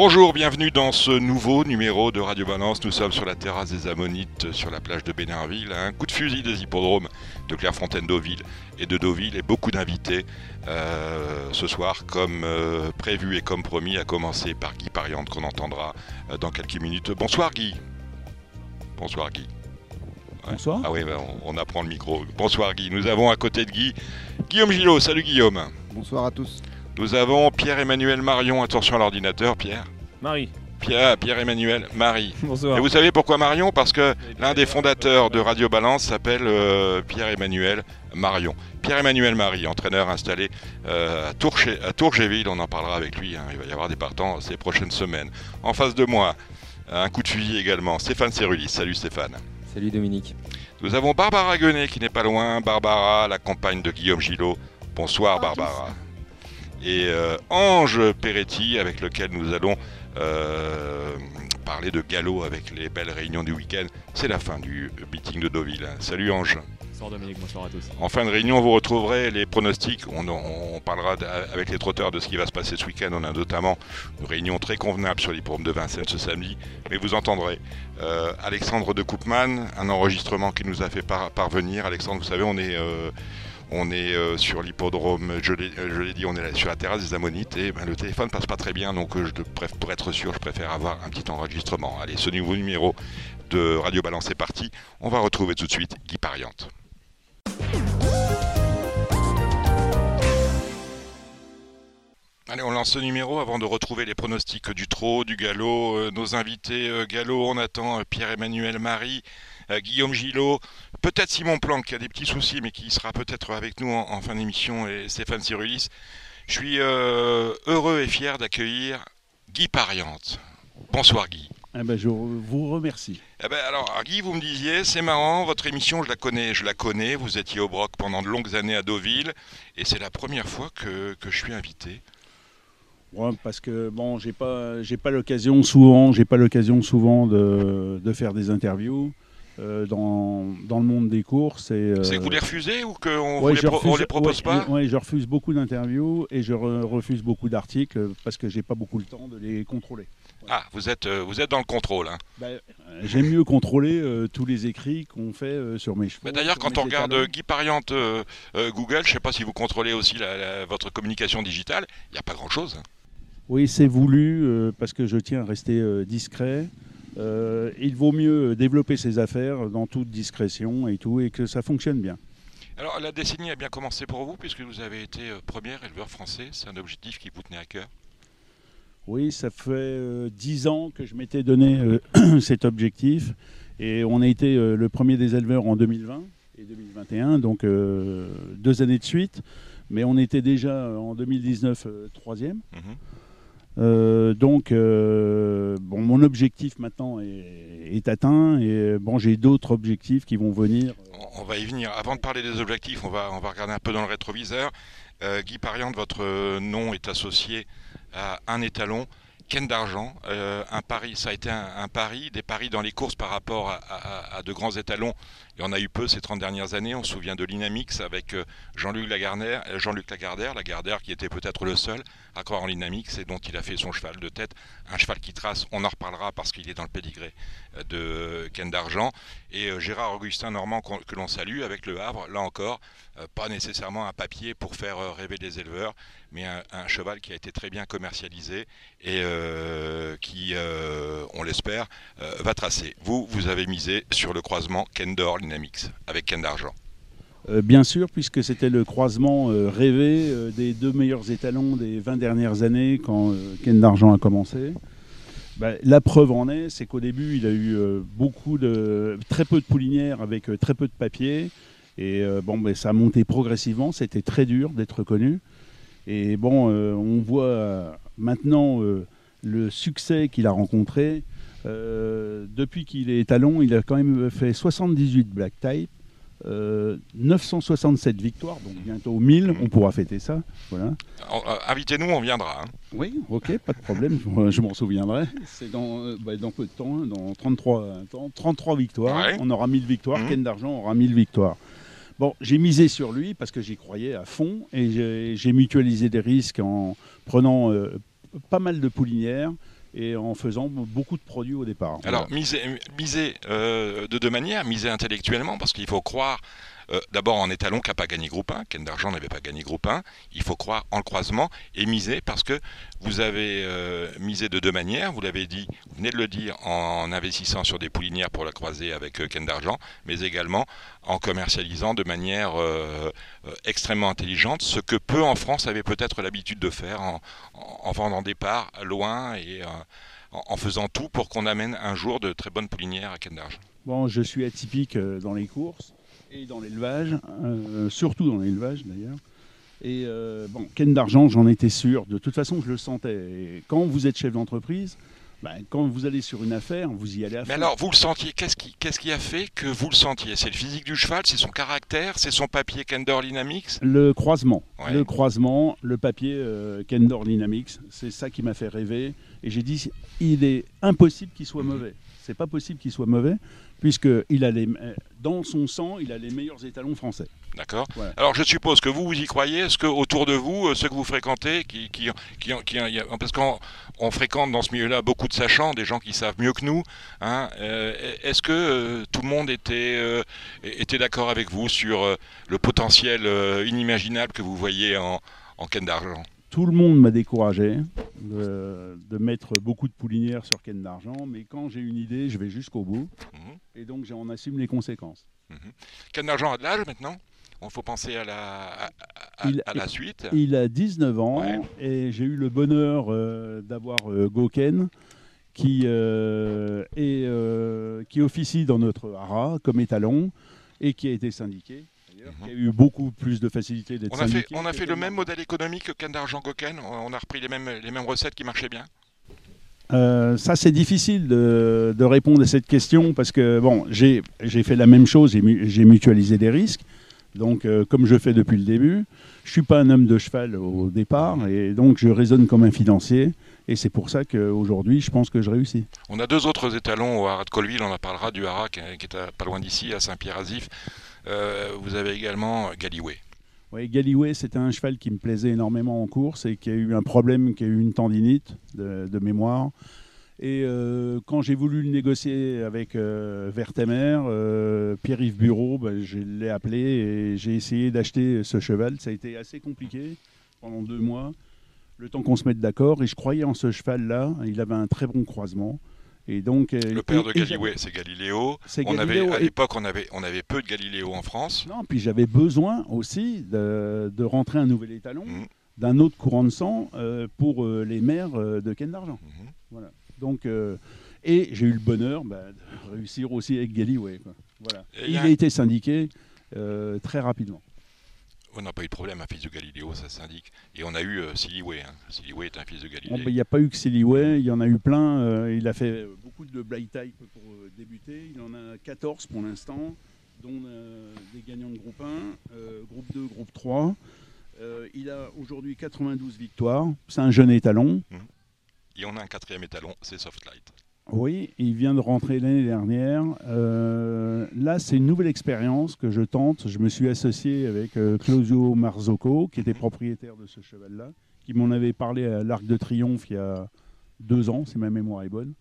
Bonjour, bienvenue dans ce nouveau numéro de Radio Balance. Nous sommes sur la terrasse des Ammonites, sur la plage de Bénerville. Un coup de fusil des hippodromes de Clairefontaine-Deauville et de Deauville et beaucoup d'invités euh, ce soir, comme euh, prévu et comme promis, à commencer par Guy Pariante qu'on entendra euh, dans quelques minutes. Bonsoir Guy. Bonsoir Guy. Bonsoir. Ah oui, ben, on, on apprend le micro. Bonsoir Guy. Nous avons à côté de Guy Guillaume Gillot. Salut Guillaume. Bonsoir à tous. Nous avons Pierre-Emmanuel Marion. Attention à l'ordinateur, Pierre. Marie. Pierre, Pierre-Emmanuel Marie. Bonsoir. Et vous savez pourquoi Marion? Parce que l'un des fondateurs de Radio Balance s'appelle euh, Pierre-Emmanuel Marion. Pierre-Emmanuel Marie, entraîneur installé euh, à, Tourché- à Tourgéville, on en parlera avec lui, hein. il va y avoir des partants ces prochaines semaines. En face de moi, un coup de fusil également, Stéphane Cerulis. Salut Stéphane. Salut Dominique. Nous avons Barbara Guenet qui n'est pas loin. Barbara, la compagne de Guillaume Gillot. Bonsoir Barbara. Et euh, Ange Peretti avec lequel nous allons euh, parler de galop avec les belles réunions du week-end. C'est la fin du meeting de Deauville. Salut Ange. Bonsoir Dominique, bonsoir à tous. En fin de réunion, vous retrouverez les pronostics. On, on parlera avec les trotteurs de ce qui va se passer ce week-end. On a notamment une réunion très convenable sur l'hippodrome de Vincennes ce samedi. Mais vous entendrez euh, Alexandre de Koopman, un enregistrement qui nous a fait par- parvenir. Alexandre, vous savez, on est, euh, on est euh, sur l'hippodrome, je l'ai euh, je l'ai dit, on est sur la terrasse des Ammonites et ben, le téléphone passe pas très bien. Donc, euh, pour être sûr, je préfère avoir un petit enregistrement. Allez, ce nouveau numéro de Radio Balance est parti. On va retrouver tout de suite Guy Pariante. Allez, on lance ce numéro avant de retrouver les pronostics du trot, du galop. Nos invités galop, on attend Pierre-Emmanuel Marie, Guillaume Gillot, peut-être Simon Planck qui a des petits soucis mais qui sera peut-être avec nous en, en fin d'émission et Stéphane Cyrulis. Je suis euh, heureux et fier d'accueillir Guy Pariante. Bonsoir Guy. Eh ben, je vous remercie. Eh ben alors, Guy, vous me disiez, c'est marrant, votre émission, je la connais, je la connais. Vous étiez au Broc pendant de longues années à Deauville, et c'est la première fois que, que je suis invité. Ouais, parce que bon, j'ai pas, j'ai pas l'occasion souvent, j'ai pas l'occasion souvent de, de faire des interviews euh, dans, dans le monde des courses. Euh, C'est que vous les refusez ou qu'on ouais, les, pro- propose ouais, pas ouais, je refuse beaucoup d'interviews et je re- refuse beaucoup d'articles parce que j'ai pas beaucoup le temps de les contrôler. Ah, vous êtes, euh, vous êtes dans le contrôle. hein. Ben, J'aime mieux contrôler euh, tous les écrits qu'on fait sur mes chevaux. D'ailleurs, quand on regarde Guy Pariante Google, je ne sais pas si vous contrôlez aussi la- la- votre communication digitale, il n'y a pas grand-chose. Oui, c'est voulu parce que je tiens à rester discret. Euh, il vaut mieux développer ses affaires dans toute discrétion et tout, et que ça fonctionne bien. Alors, la décennie a bien commencé pour vous, puisque vous avez été euh, premier éleveur français. C'est un objectif qui vous tenait à cœur. Oui, ça fait euh, dix ans que je m'étais donné euh, cet objectif, et on a été euh, le premier des éleveurs en 2020 et 2021, donc euh, deux années de suite. Mais on était déjà euh, en 2019 euh, troisième. Mhm. Euh, donc, euh, bon, mon objectif maintenant est, atteint et bon, j'ai d'autres objectifs qui vont venir. On- va y venir. Avant de parler des objectifs, on va, regarder un peu dans le rétroviseur. Euh, Guy Pariante, votre nom est associé à un étalon, Ken d'argent. Un pari, ça a été un, pari, des paris dans les courses par rapport à de grands étalons. Il y en a eu peu ces 30 dernières années. On se souvient de l'Inamix avec euh, Jean-Luc Lagardère, euh, Jean-Luc Lagardère, Lagardère qui était peut-être le seul à croire en l'Inamix et dont il a fait son cheval de tête. Un cheval qui trace, on en reparlera parce qu'il est dans le pédigré euh, de Ken d'argent. Et Gérard Augustin Normand que l'on salue avec le Havre, là encore, pas nécessairement un papier pour faire rêver les éleveurs, mais un, cheval qui a été très bien commercialisé et qui, on l'espère, va tracer. Vous, vous avez misé sur le croisement Ken avec Ken d'argent. Euh, bien sûr, puisque c'était le croisement euh, rêvé euh, des deux meilleurs étalons des 20 dernières années quand Ken d'Argent a commencé. Bah, la preuve en est, c'est qu'au début, il a eu beaucoup de, très peu de poulinières avec très peu de papier. Et bon, ben, ça a monté progressivement. C'était très dur d'être connu. Et bon, on voit maintenant le succès qu'il a rencontré. Euh, depuis qu'il est étalon, il a quand même fait 78 black type, 967 victoires, donc bientôt 1000, on pourra fêter ça. Voilà. Invitez-nous, on viendra. Hein. Oui, ok, pas de problème, je m'en souviendrai. C'est dans, bah, dans, peu de temps, hein, dans 33, 33 victoires. On aura 1000 victoires, mmh. Ken d'Argent aura 1000 victoires. Bon, j'ai misé sur lui parce que j'y croyais à fond et j'ai mutualisé des risques en prenant pas mal de poulinières et en faisant beaucoup de produits au départ. Alors, miser, euh, de deux manières, miser intellectuellement, parce qu'il faut croire euh, d'abord en étalon qui n'a pas gagné groupe 1, Ken d'Argent n'avait pas gagné groupe 1, il faut croire en le croisement et miser parce que vous avez euh, misé de deux manières, vous l'avez dit, vous venez de le dire, en investissant sur des poulinières pour la croiser avec Ken d'Argent, mais également en commercialisant de manière extrêmement intelligente, ce que peu en France avaient peut-être l'habitude de faire en, en, vendant des parts loin et en, faisant tout pour qu'on amène un jour de très bonnes poulinières à Ken d'Argent. Bon, je suis atypique dans les courses et dans l'élevage, euh, surtout dans l'élevage d'ailleurs. Et euh, bon, Ken d'argent, j'en étais sûr. De toute façon, je le sentais. Et quand vous êtes chef d'entreprise, ben, quand vous allez sur une affaire, vous y allez à fond. Mais alors, vous le sentiez, qu'est-ce qui, qu'est-ce qui a fait que vous le sentiez? C'est le physique du cheval, c'est son caractère, c'est son papier Kendor Dynamics? Le croisement. Le croisement, le papier euh, Kendor Dynamics, c'est ça qui m'a fait rêver. Et j'ai dit, il est impossible qu'il soit mauvais. C'est pas possible qu'il soit mauvais puisqu'il a les, dans son sang, il a les meilleurs étalons français. D'accord. Alors je suppose que vous, vous y croyez. Est-ce que autour de vous, euh, ceux que vous fréquentez, qui, qui, qui, qui parce qu'on fréquente dans ce milieu-là beaucoup de sachants, des gens qui savent mieux que nous, hein, euh, est-ce que euh, tout le monde était, était d'accord avec vous sur le potentiel inimaginable que vous voyez en, en canne d'argent? Tout le monde m'a découragé de, mettre beaucoup de poulinières sur Ken d'argent, mais quand j'ai une idée, je vais jusqu'au bout. Mhm. Et donc j'en assume les conséquences. Mmh. d'argent a de l'âge maintenant? Il faut penser à la, à, la suite. Il a 19 ans et j'ai eu le bonheur euh, d'avoir euh, Goken qui, euh, est, qui officie dans notre hara comme étalon et qui a été syndiqué. Mhm. qui a eu beaucoup plus de facilité d'être on a fait, on a fait le même modèle économique que Ken d'Argent Goken On a repris les mêmes, les mêmes recettes qui marchaient bien euh, ça, c'est difficile de, de, répondre à cette question parce que bon, j'ai fait la même chose, j'ai mutualisé des risques. Donc, euh, comme je fais depuis le début, je suis pas un homme de cheval au départ et donc je raisonne comme un financier. Et c'est pour ça qu'aujourd'hui, je pense que je réussis. On a deux autres étalons au Haras de Colville. On en parlera du Haras qui est pas loin d'ici, à Saint-Pierre-Azif. Euh, vous avez également Galiway. Oui, Galiway, c'était un cheval qui me plaisait énormément en course et qui a eu un problème, qui a eu une tendinite de, mémoire. Et euh, quand j'ai voulu le négocier avec euh, Vertemer, euh, Pierre-Yves Bureau, ben, je l'ai appelé et j'ai essayé d'acheter ce cheval. Ça a été assez compliqué pendant deux mois, le temps qu'on se mette d'accord. Et je croyais en ce cheval-là. Il avait un très bon croisement. Et donc, euh, le père de Galilée, c'est Galiléo. On avait, à l'époque, on avait, on avait peu de Galiléo en France. Non, puis j'avais besoin aussi de, de, rentrer un nouvel étalon mmh. d'un autre courant de sang euh, pour euh, les mères de Ken d'Argent. Mmh. Voilà. Donc, et j'ai eu le bonheur bah, de réussir aussi avec Galiway. Voilà. Il a été syndiqué très rapidement. On n'a pas eu de problème, un fils de Galiléo, ça s'indique. Et on a eu euh, Siliway. Hein. Siliway est un fils de Galilée. Il n'y a pas eu que Siliway, il y en a eu plein. Euh, il a fait beaucoup de blind type pour euh, débuter. Il en a 14 pour l'instant, dont des gagnants de groupe 1, groupe 2, groupe 3. il a aujourd'hui 92 victoires. C'est un jeune étalon. Mmh. Et on a un quatrième étalon, c'est Softlight. Oui, il vient de rentrer l'année dernière. Euh, là, c'est une nouvelle expérience que je tente. Je me suis associé avec euh, Claudio Marzocco, qui était propriétaire de ce cheval-là, qui m'en avait parlé à l'Arc de Triomphe il y a deux ans, si ma mémoire est bonne.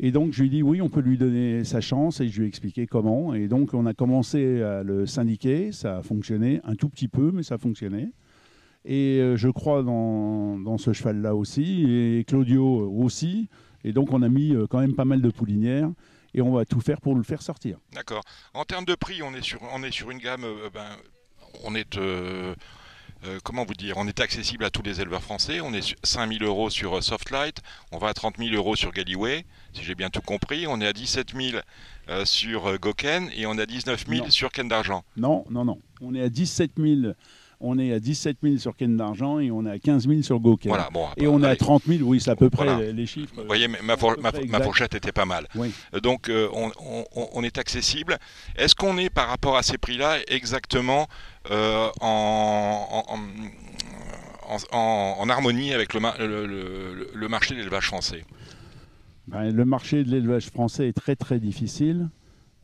Et donc, je lui ai dit oui, on peut lui donner sa chance et je lui ai expliqué comment. Et donc, on a commencé à le syndiquer. Ça a fonctionné un tout petit peu, mais ça a fonctionné. Et euh, je crois dans, dans ce cheval-là aussi, et Claudio aussi. Et donc, on a mis euh, quand même pas mal de poulinières et on va tout faire pour le faire sortir. D'accord. En termes de prix, on est sur, on est sur une gamme. Euh, ben, on est. Euh, comment vous dire On est accessible à tous les éleveurs français. On est sur 5 000 euros sur Softlight. On va à 30 000 euros sur Gallyway, si j'ai bien tout compris. On est à 17 000 sur Goken et on est à 19 000 sur Ken d'Argent. Non, non, non. On est à 17 000 on est à 17 000 sur Ken d'Argent et on est à 15 000 sur Goken. Voilà, bon, Et on est à allez. 30 000, oui, c'est à peu près Voilà. les, chiffres. Vous voyez, ma, exact. fourchette était pas mal. Oui. Euh, Donc, euh, on, on- on- on est accessible. Est-ce qu'on est, par rapport à ces prix-là, exactement euh, en, en- en- en- en harmonie avec le, ma- le- le- le marché de l'élevage français? Ben, le marché de l'élevage français est très très difficile,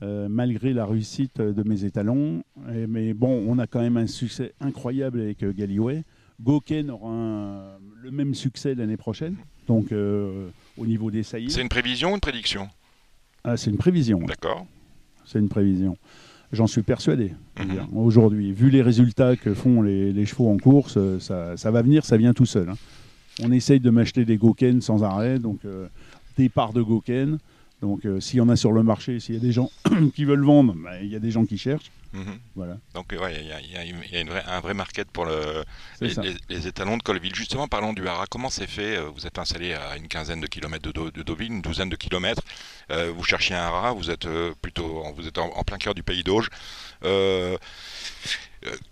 euh, malgré la réussite de mes étalons. Et- mais bon, on a quand même un succès incroyable avec euh, Galloway. Goken aura un- le même succès l'année prochaine, donc euh, au niveau des saillies. C'est une prévision ou une prédiction? Ah, c'est une prévision. D'accord. C'est une prévision. J'en suis persuadé. Mhm. Aujourd'hui, vu les résultats que font les, les chevaux en course, euh, ça, ça va venir, ça vient tout seul. hein. On essaye de m'acheter des Goken sans arrêt, donc parts de Goken. Donc euh, s'il y en a sur le marché, s'il y a des gens qui veulent vendre, ben, il y a des gens qui cherchent. Mhm. Voilà, Donc, ouais, il y a, il y a- y a une vraie- un vrai market pour le, les, ça. les- les étalons de Colville. Justement, parlons du Haras. Comment c'est fait Euh, Vous êtes installé à une quinzaine de kilomètres de, Do- de Deauville, une douzaine de kilomètres. Euh, vous cherchez un Haras. Vous êtes euh, plutôt, en- vous êtes en, en plein cœur du pays d'Auge. Euh, euh,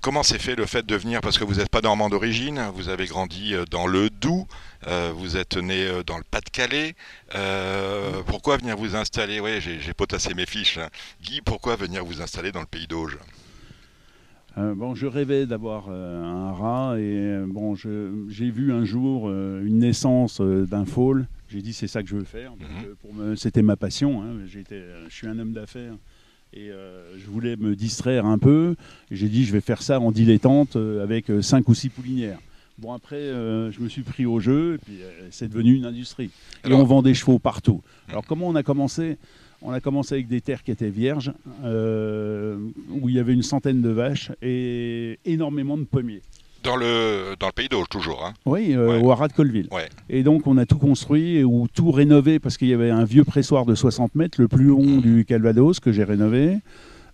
comment s'est fait le fait de venir Parce que vous n'êtes pas normand d'origine. Vous avez grandi euh, dans le Doubs. euh, vous êtes né euh, dans le Pas-de-Calais. Euh, pourquoi venir vous installer Oui, j'ai potassé mes fiches. hein. Guy, pourquoi venir vous installer dans le pays d'Auge Euh, bon, je rêvais d'avoir euh, un rat et euh, bon, je- j'ai vu un jour euh, une naissance euh, d'un foal. J'ai dit c'est ça que je veux faire. Mhm. euh, C'était ma passion. hein. J'étais, euh, je suis un homme d'affaires et euh, je voulais me distraire un peu. Et J'ai dit je vais faire ça en dilettante euh, avec euh, cinq ou six poulinières. Bon après, euh, je me suis pris au jeu et puis euh, c'est devenu une industrie. Alors- et on vend des chevaux partout. Alors comment on a commencé? On a commencé avec des terres qui étaient vierges, euh, où il y avait une centaine de vaches et énormément de pommiers. Dans le, dans le pays d'Auge, toujours. Hein Oui, euh, Ouais. au haras de Colville. Ouais. Et donc on a tout construit ou tout rénové parce qu'il y avait un vieux pressoir de 60 mètres, le plus long Mhm. du Calvados que j'ai rénové.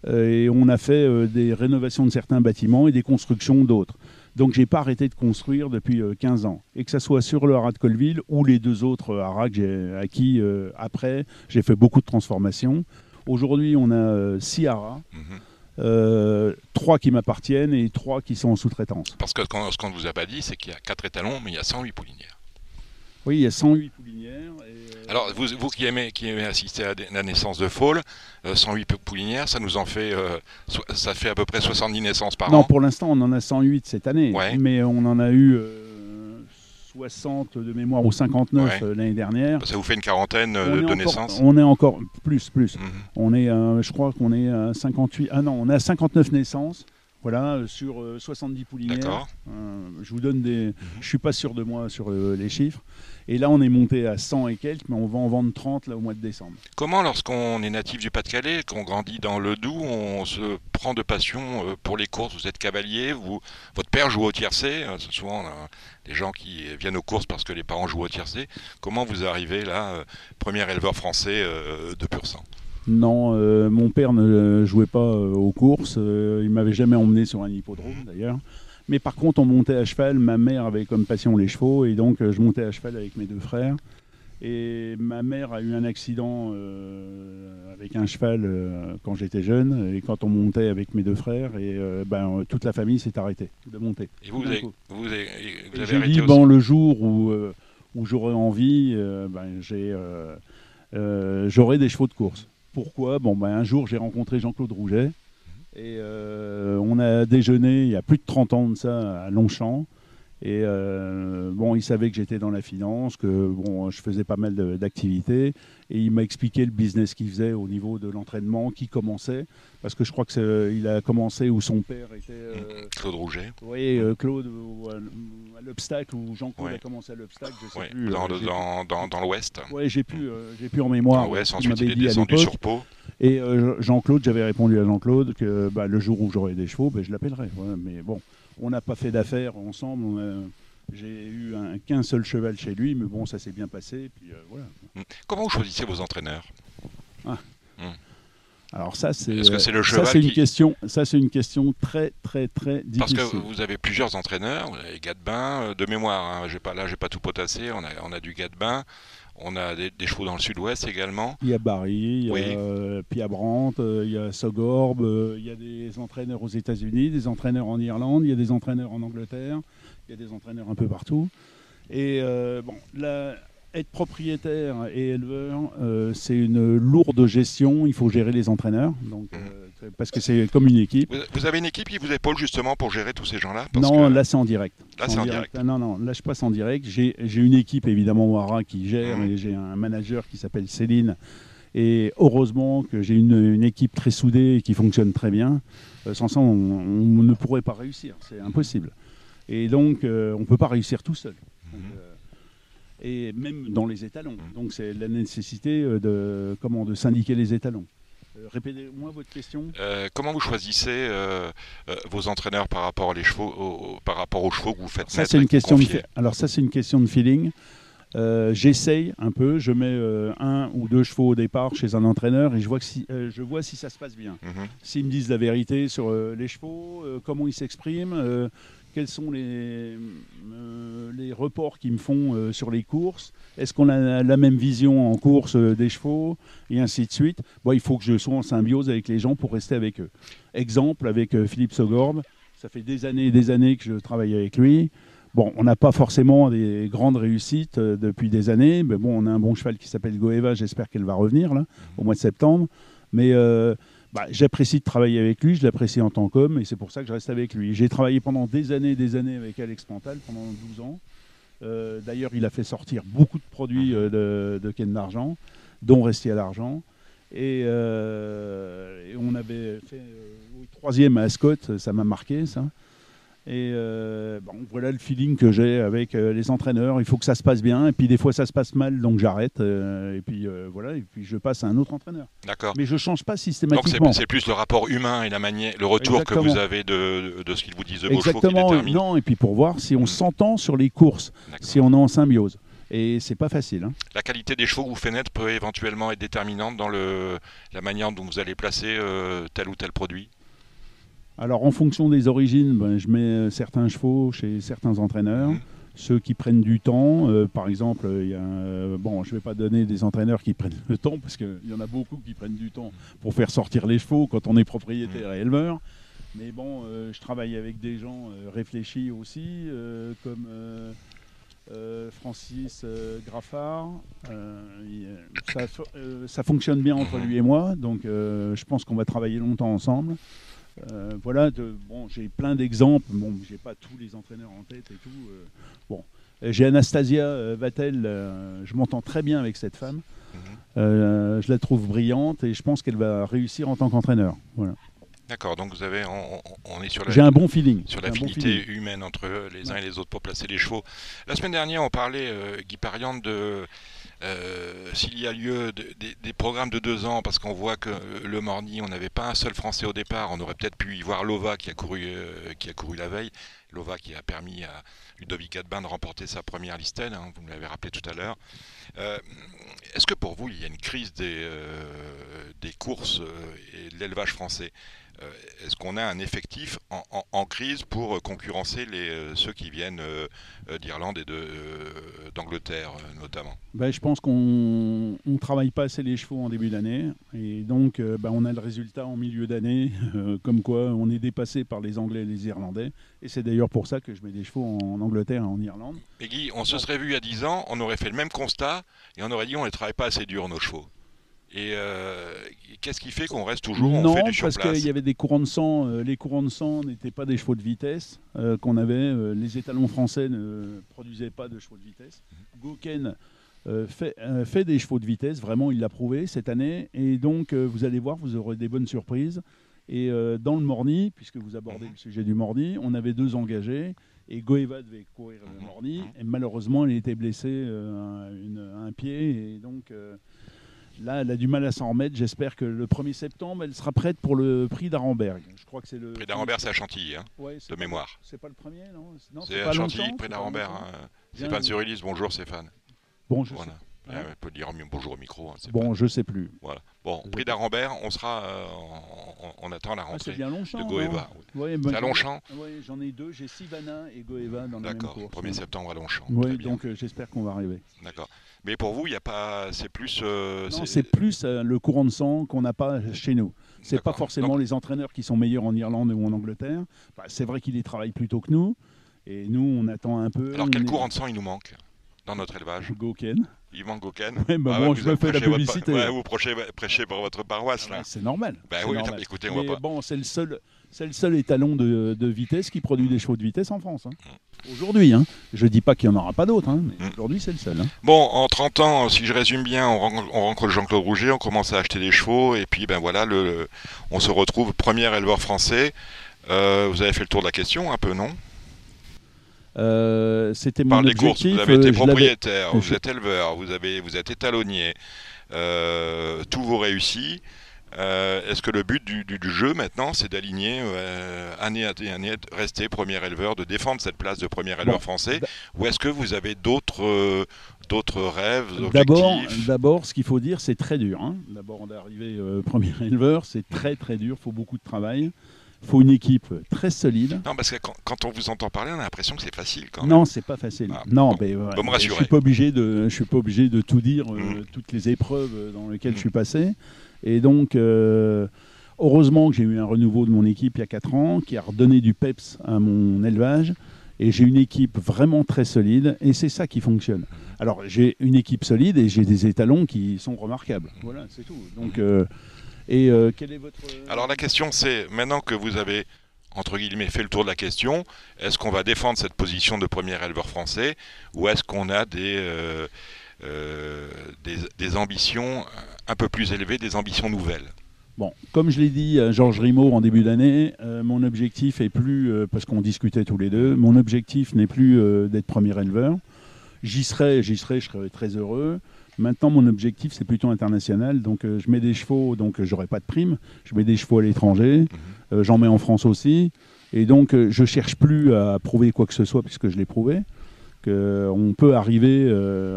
Euh, et on a fait euh, des rénovations de certains bâtiments et des constructions d'autres. Donc j'ai pas arrêté de construire depuis euh, 15 ans. Et que ça soit sur le haras de Colville ou les deux autres haras que j'ai acquis après, j'ai fait beaucoup de transformations. Aujourd'hui on a euh, six haras. Mhm. Euh, trois qui m'appartiennent et trois qui sont en sous-traitance. Parce que ce qu'on- ce qu'on ne vous a pas dit, c'est qu'il y a 4 étalons, mais il y a 108 poulinières. Oui, il y a 108 poulinières. et, euh, Alors, vous, vous qui, aimez, qui aimez assister à la naissance de Fall, euh, 108 pou- poulinières, ça nous en fait, euh, ça fait à peu près 70 naissances par non, an. pour l'instant, on en a 108 cette année, Ouais. mais on en a eu euh, 60 de mémoire ou 59 Ouais. euh, l'année dernière. Ça vous fait une quarantaine euh, on, de, encore, naissances on est encore plus, plus. Mhm. On est, euh, je crois qu'on est à 58. Ah non, on a 59 naissances. Voilà, sur euh, 70 poulinières. D'accord. Euh, je vous donne des. Je suis pas sûr de moi sur les chiffres. Et là, on est monté à 100 et quelques, mais on va en vendre 30 là au mois de décembre. Comment, lorsqu'on est natif du Pas-de-Calais, qu'on grandit dans le Doubs, on se prend de passion pour les courses? Vous êtes cavalier, vous, votre père joue au tiercé. c'est souvent des gens qui viennent aux courses parce que les parents jouent au tiercé. Comment vous arrivez là, euh, premier éleveur français euh, de pur sang? Non, euh, mon père ne jouait pas aux courses. il m'avait jamais emmené sur un hippodrome d'ailleurs. Mais par contre, on montait à cheval. Ma mère avait comme passion les chevaux et donc je montais à cheval avec mes deux frères. Et ma mère a eu un accident euh, avec un cheval euh, quand j'étais jeune et quand on montait avec mes deux frères et euh, ben, toute la famille s'est arrêtée de monter. Et vous, avez, vous avez- vous avez arrêté dit, aussi bon, le jour où, où j'aurai envie, ben, j'ai, j'aurai des chevaux de course. Pourquoi? Bon, ben, Un jour, j'ai rencontré Jean-Claude Rouget et on a déjeuné il y a plus de 30 ans de ça à Longchamp. Et euh, bon, il savait que j'étais dans la finance, que bon, je faisais pas mal d'activités. Et il m'a expliqué le business qu'il faisait au niveau de l'entraînement, qui commençait. Parce que je crois qu'il a commencé où son père était. euh, Claude Rouget, oui, euh, Claude à, à l'obstacle ou Jean-Claude Ouais. a commencé à l'obstacle, je sais ouais, plus. dans, euh, dans, dans, dans l'Ouest. Ouais, j'ai plus, euh, j'ai plus en mémoire. Dans l'Ouest, ensuite il est descendu sur Pau. Et euh, Jean-Claude, j'avais répondu à Jean-Claude que bah, le jour où j'aurai des chevaux, bah, je l'appellerai. Mais bon, on n'a pas fait d'affaires ensemble. J'ai eu un- qu'un seul cheval chez lui, mais bon, ça s'est bien passé. Puis euh, voilà. Comment vous choisissez vos entraîneurs Alors ça, c'est que le ça, c'est une qui- question. Ça, c'est une question très, très, très Parce difficile. que vous avez plusieurs entraîneurs, vous avez Gadebin, euh, de mémoire, hein, j'ai pas, là j'ai pas tout potassé, on a, on a du Gadebin, on a des, des chevaux dans le sud-ouest également. Il y a Barry, il y a Oui. euh, Pia Brandt, euh, il y a Sogorb, euh, il y a des entraîneurs aux États-Unis, des entraîneurs en Irlande, il y a des entraîneurs en Angleterre, il y a des entraîneurs un peu partout. Et euh, bon, la- être propriétaire et éleveur, euh, c'est une lourde gestion. Il faut gérer les entraîneurs, donc Mhm. Parce que c'est comme une équipe. Vous, avez une équipe qui vous épaule justement pour gérer tous ces gens-là Non, que- là c'est en direct. Là, c'est en direct. Ah, non, non, là je passe en direct. J'ai une équipe évidemment Wara qui gère Mhm. et j'ai un manager qui s'appelle Céline. Et heureusement que j'ai une, une équipe très soudée et qui fonctionne très bien. Euh, sans ça, on, on ne pourrait pas réussir. C'est impossible. Et donc, euh, on ne peut pas réussir tout seul. Donc, Mhm. euh, et même dans les étalons. Donc, c'est la nécessité de, comment, de syndiquer les étalons. Euh, Répétez-moi votre question. Euh, comment vous choisissez euh, euh, vos entraîneurs par rapport, les chevaux, au- au- par rapport aux chevaux que vous faites Ça, c'est une question de Alors ça, c'est une question de feeling. J'essaye un peu. Je mets un ou deux chevaux au départ chez un entraîneur et je vois, que si, je vois si ça se passe bien. Mhm. S'ils me disent la vérité sur les chevaux, comment ils s'expriment, quels sont les, euh, les reports qu'ils me font euh, sur les courses, est-ce qu'on a la même vision en course euh, des chevaux, et ainsi de suite. Il faut que je sois en symbiose avec les gens pour rester avec eux. Exemple avec Philippe Sogorbe, ça fait des années et des années que je travaille avec lui. Bon, on n'a pas forcément des grandes réussites depuis des années, mais bon, on a un bon cheval qui s'appelle Goeva, j'espère qu'elle va revenir là, au mois de septembre. Mais bah, j'apprécie de travailler avec lui, je l'apprécie en tant qu'homme, et c'est pour ça que je reste avec lui. J'ai travaillé pendant des années et des années avec Alex Pantal, pendant 12 ans. Euh, D'ailleurs, il a fait sortir beaucoup de produits euh, de, de Ken d'Argent, dont Restier à l'argent. Et, euh, et on avait fait troisième à Ascot, ça m'a marqué ça. Et euh, bon, voilà le feeling que j'ai avec euh, les entraîneurs. Il faut que ça se passe bien. Et puis des fois ça se passe mal, donc j'arrête. euh, et puis voilà. Et puis je passe à un autre entraîneur. D'accord. Mais je change pas Donc c'est systématiquement. c'est plus le rapport humain et la manière, le retour que vous avez de, de ce qu'ils vous disent de qui Exactement. Non. Et puis pour voir si on s'entend sur les courses, si on est en symbiose. Et c'est pas facile. hein. La qualité des chevaux que vous faites naître peut éventuellement être déterminante dans le, la manière dont vous allez placer tel ou tel produit. Alors en fonction des origines, ben, je mets euh, certains chevaux chez certains entraîneurs. Mhm. Ceux qui prennent du temps, euh, par exemple, il y a, euh, bon, je ne vais pas donner des entraîneurs qui prennent le temps, parce qu'il y en a beaucoup qui prennent du temps pour faire sortir les chevaux quand on est propriétaire et éleveur. Mais bon, euh, je travaille avec des gens réfléchis aussi, comme euh, Francis euh, Graffard. Euh, il, ça, fo- ça fonctionne bien entre lui et moi, donc je pense qu'on va travailler longtemps ensemble. Euh, voilà, de- bon, j'ai plein d'exemples. Bon, j'ai pas tous les entraîneurs en tête et tout. euh, bon, Euh, j'ai Anastasia Vatel. je m'entends très bien avec cette femme. Mhm. Je la trouve brillante et je pense qu'elle va réussir en tant qu'entraîneur. Voilà. D'accord, donc vous avez, on, est sur la, J'ai un bon feeling. sur bon l'affinité feeling. humaine entre les uns et les autres pour placer les chevaux. La semaine dernière, on parlait, euh, Guy Pariante, de euh, s'il y a lieu de- des- programmes de deux ans, parce qu'on voit que le Morny, on n'avait pas un seul Français au départ, on aurait peut-être pu y voir Lova qui a couru, euh, la veille, Lova qui a permis à Ludovic Gadebin de remporter sa première listelle, hein, vous me l'avez rappelé tout à l'heure. Euh, Est-ce que pour vous, il y a une crise des, courses et de l'élevage français? Est-ce qu'on a un effectif en, en- en crise pour euh, concurrencer les, euh, ceux qui viennent euh, euh, d'Irlande et euh, d'Angleterre euh, notamment? Ben, je pense qu'on ne travaille pas assez les chevaux en début d'année. Et donc, euh, ben, on a le résultat en milieu d'année, euh, comme quoi on est dépassé par les Anglais et les Irlandais. Et c'est d'ailleurs pour ça que je mets des chevaux en Angleterre et en Irlande. Mais Guy, on se serait vu il y a 10 ans, on aurait fait le même constat et on aurait dit on ne travaille pas assez dur nos chevaux. Et euh, qu'est-ce qui fait qu'on reste toujours, on non, fait du parce qu'il y avait des courants de sang. euh, les courants de sang n'étaient pas des chevaux de vitesse euh, qu'on avait. les étalons français ne produisaient pas de chevaux de vitesse. Gauken euh, fait, fait des chevaux de vitesse. Vraiment, il l'a prouvé cette année. Et donc, vous allez voir, vous aurez des bonnes surprises. Et dans le Morny, puisque vous abordez le sujet du Morny, on avait deux engagés. Et Goeva devait courir le Mhm. Morny. Et malheureusement, elle était à, une- à un pied. Et donc. Là, elle a du mal à s'en remettre. J'espère que le 1er septembre, elle sera prête pour le prix d'Arenberg. Je crois que c'est le. Près d'Arambert, c'est à Chantilly, hein, Ouais, c'est de pas- mémoire. C'est pas le premier, non? Non, C'est à Chantilly, c'est pas d'Arambert. longtemps. hein. Stéphane. Surillis, bonjour Stéphane. Bon, je Voilà. sais. Ah, on peut dire bonjour au micro. hein, c'est Bon, pas- je sais plus. Voilà. Bon, prix d'Arambert, on sera, euh, on, on attend la Ah, c'est rentrée bien Longchamp. de Goeva. oui. Ouais, C'est bah, à Longchamp Oui, j'en ai deux. J'ai Sivana et Goeva dans la même D'accord, course. 1er septembre à Longchamp. Oui, donc euh, j'espère qu'on va arriver. D'accord. Mais pour vous, il n'y a pas. C'est plus. euh, Non, c'est plus euh, le courant de sang qu'on n'a pas chez nous. C'est pas forcément Donc- les entraîneurs qui sont meilleurs en Irlande ou en Angleterre. Bah, c'est vrai qu'ils y travaillent plutôt que nous. Et nous, on attend un peu. Alors, quel est- courant de sang il nous manque dans notre élevage? Goken. Il manque Goken Ouais, bah Ah bon, ouais, je me fais la votre- publicité. Ouais, vous prêchez, prêchez pour votre paroisse, là. C'est normal. Bah oui, normal. écoutez, on va pas- bon, c'est le seul, c'est le seul étalon de, de vitesse qui produit des chevaux de vitesse en France. hein. Aujourd'hui, hein. je dis pas qu'il n'y en aura pas d'autres, hein, mais Mm. aujourd'hui c'est le seul. Bon, en 30 ans, si je résume bien, on rencontre, on rencontre Jean-Claude Rouget, on commence à acheter des chevaux, et puis ben voilà, le, on se retrouve premier éleveur français. Euh, vous avez fait le tour de la question un peu, non? Euh, C'était mon Par les courses, vous avez euh, été l'avais- propriétaire, vous êtes éleveur, vous, avez, vous êtes étalonnier, euh, tout vous réussit. Euh, Est-ce que le but du, du- du jeu maintenant, c'est d'aligner euh, année après année, rester premier éleveur, de défendre cette place de premier éleveur Bon, français Ou est-ce que vous avez d'autres euh, d'autres rêves, D'abord, objectifs? d'abord, ce qu'il faut dire, c'est très dur. hein. D'abord, d'arriver euh, premier éleveur, c'est très très dur. Il faut beaucoup de travail. Il faut une équipe très solide. Non, parce que quand, quand on vous entend parler, on a l'impression que c'est facile quand même. Non, c'est pas facile. Ah, non, bon. mais, voilà, Bon, me je suis pas obligé de, je suis pas obligé de tout dire, euh, Mm. toutes les épreuves dans lesquelles Mm. je suis passé. Et donc, euh, heureusement que j'ai eu un renouveau de mon équipe il y a 4 ans, qui a redonné du peps à mon élevage. Et j'ai une équipe vraiment très solide, et c'est ça qui fonctionne. Alors, j'ai une équipe solide et j'ai des étalons qui sont remarquables. Voilà, c'est tout. Donc, euh, et euh, quel est votre. Alors la question c'est, maintenant que vous avez, entre guillemets, fait le tour de la question, est-ce qu'on va défendre cette position de premier éleveur français ou est-ce qu'on a des, euh, euh, des, des ambitions un peu plus élevées, des ambitions nouvelles? Bon, comme je l'ai dit à Georges Rimaud en début d'année, euh, mon objectif est plus, euh, parce qu'on discutait tous les deux, mon objectif n'est plus euh, d'être premier éleveur. J'y serai, j'y serai, je serai très heureux. Maintenant, mon objectif, c'est plutôt international. Donc, euh, je mets des chevaux, donc euh, j'aurai pas de prime. Je mets des chevaux à l'étranger. Euh, J'en mets en France aussi. Et donc, je cherche plus à prouver quoi que ce soit, puisque je l'ai prouvé. qu'on peut arriver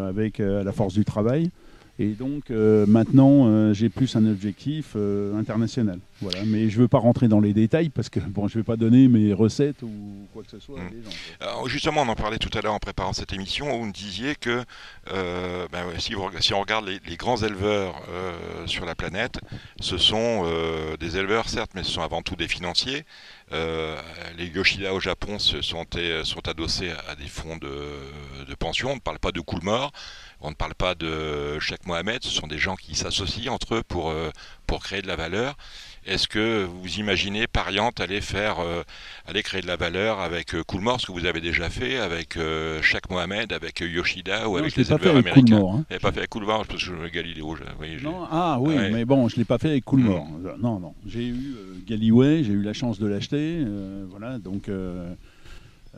avec la force du travail. Et donc euh, maintenant, euh, j'ai plus un objectif euh, international. Voilà. Mais je ne veux pas rentrer dans les détails parce que bon, je ne vais pas donner mes recettes ou quoi que ce soit à Mm. des gens. Alors, justement, on en parlait tout à l'heure en préparant cette émission, où vous me disiez que ben si, vous reg- si on regarde les, les grands éleveurs sur la planète, ce sont des éleveurs, certes, mais ce sont avant tout des financiers. Euh, les Yoshida au Japon se sont, sont adossés à des fonds de, de pension. On ne parle pas de Coolmore, on ne parle pas de Sheikh Mohamed. Ce sont des gens qui s'associent entre eux pour, euh, pour créer de la valeur. Est-ce que vous imaginez Pariante aller faire, euh, aller créer de la valeur avec euh, Coolmore, ce que vous avez déjà fait avec euh, Sheikh Mohamed, avec euh, Yoshida ou Non, avec je l'ai les pas fait éleveurs avec américains Coolmore, hein. Pas fait avec Coolmore parce que je- Galiléo, oui, Non, ah oui, Ouais. mais bon, je ne l'ai pas fait avec Coolmore. Non, non. J'ai eu euh, Galloway, j'ai eu la chance de l'acheter. euh, voilà, donc.